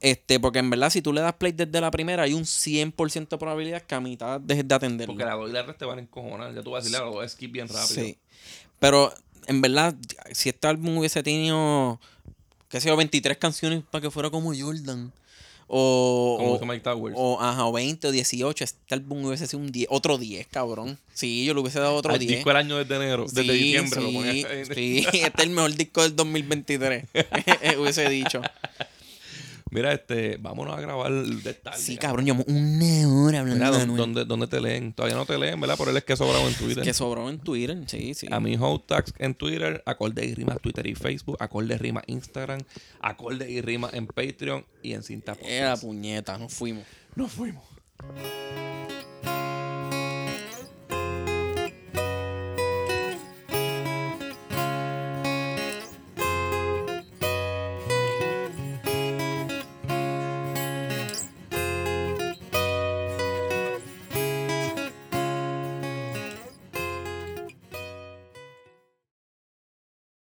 Este, porque en verdad si tú le das play desde la primera hay un 100% de probabilidad que a mitad dejes de atenderlo. Porque la dos y la tres te van a encojonar. Ya tú vas a decirle a los dos skip bien rápido. Sí. Pero en verdad, si este álbum hubiese tenido, qué sé yo, 23 canciones para que fuera como Jordan. O, Como o, Mike Towers. o, ajá, o 20 o 18, este álbum hubiese sido un 10, otro 10, cabrón. Sí, yo le hubiese dado otro Al 10. disco del año desde enero, desde Sí, diciembre. lo sí, ahí. sí, este es el mejor disco del 2023. hubiese dicho. Mira, este, vámonos a grabar de tarde. Sí, cabrón, llevamos una hora hablando Mira, de ¿dónde, Anuel. dónde, dónde te leen? Todavía no te leen, ¿verdad? Por él es que sobrado en Twitter. Que sobró en Twitter, sí, sí. A mi Tax en Twitter, Acorde y Rima Twitter y Facebook, Acorde y Rima Instagram, Acorde y Rima en Patreon y en Cinta Era Podcast. puñeta, nos fuimos. Nos fuimos.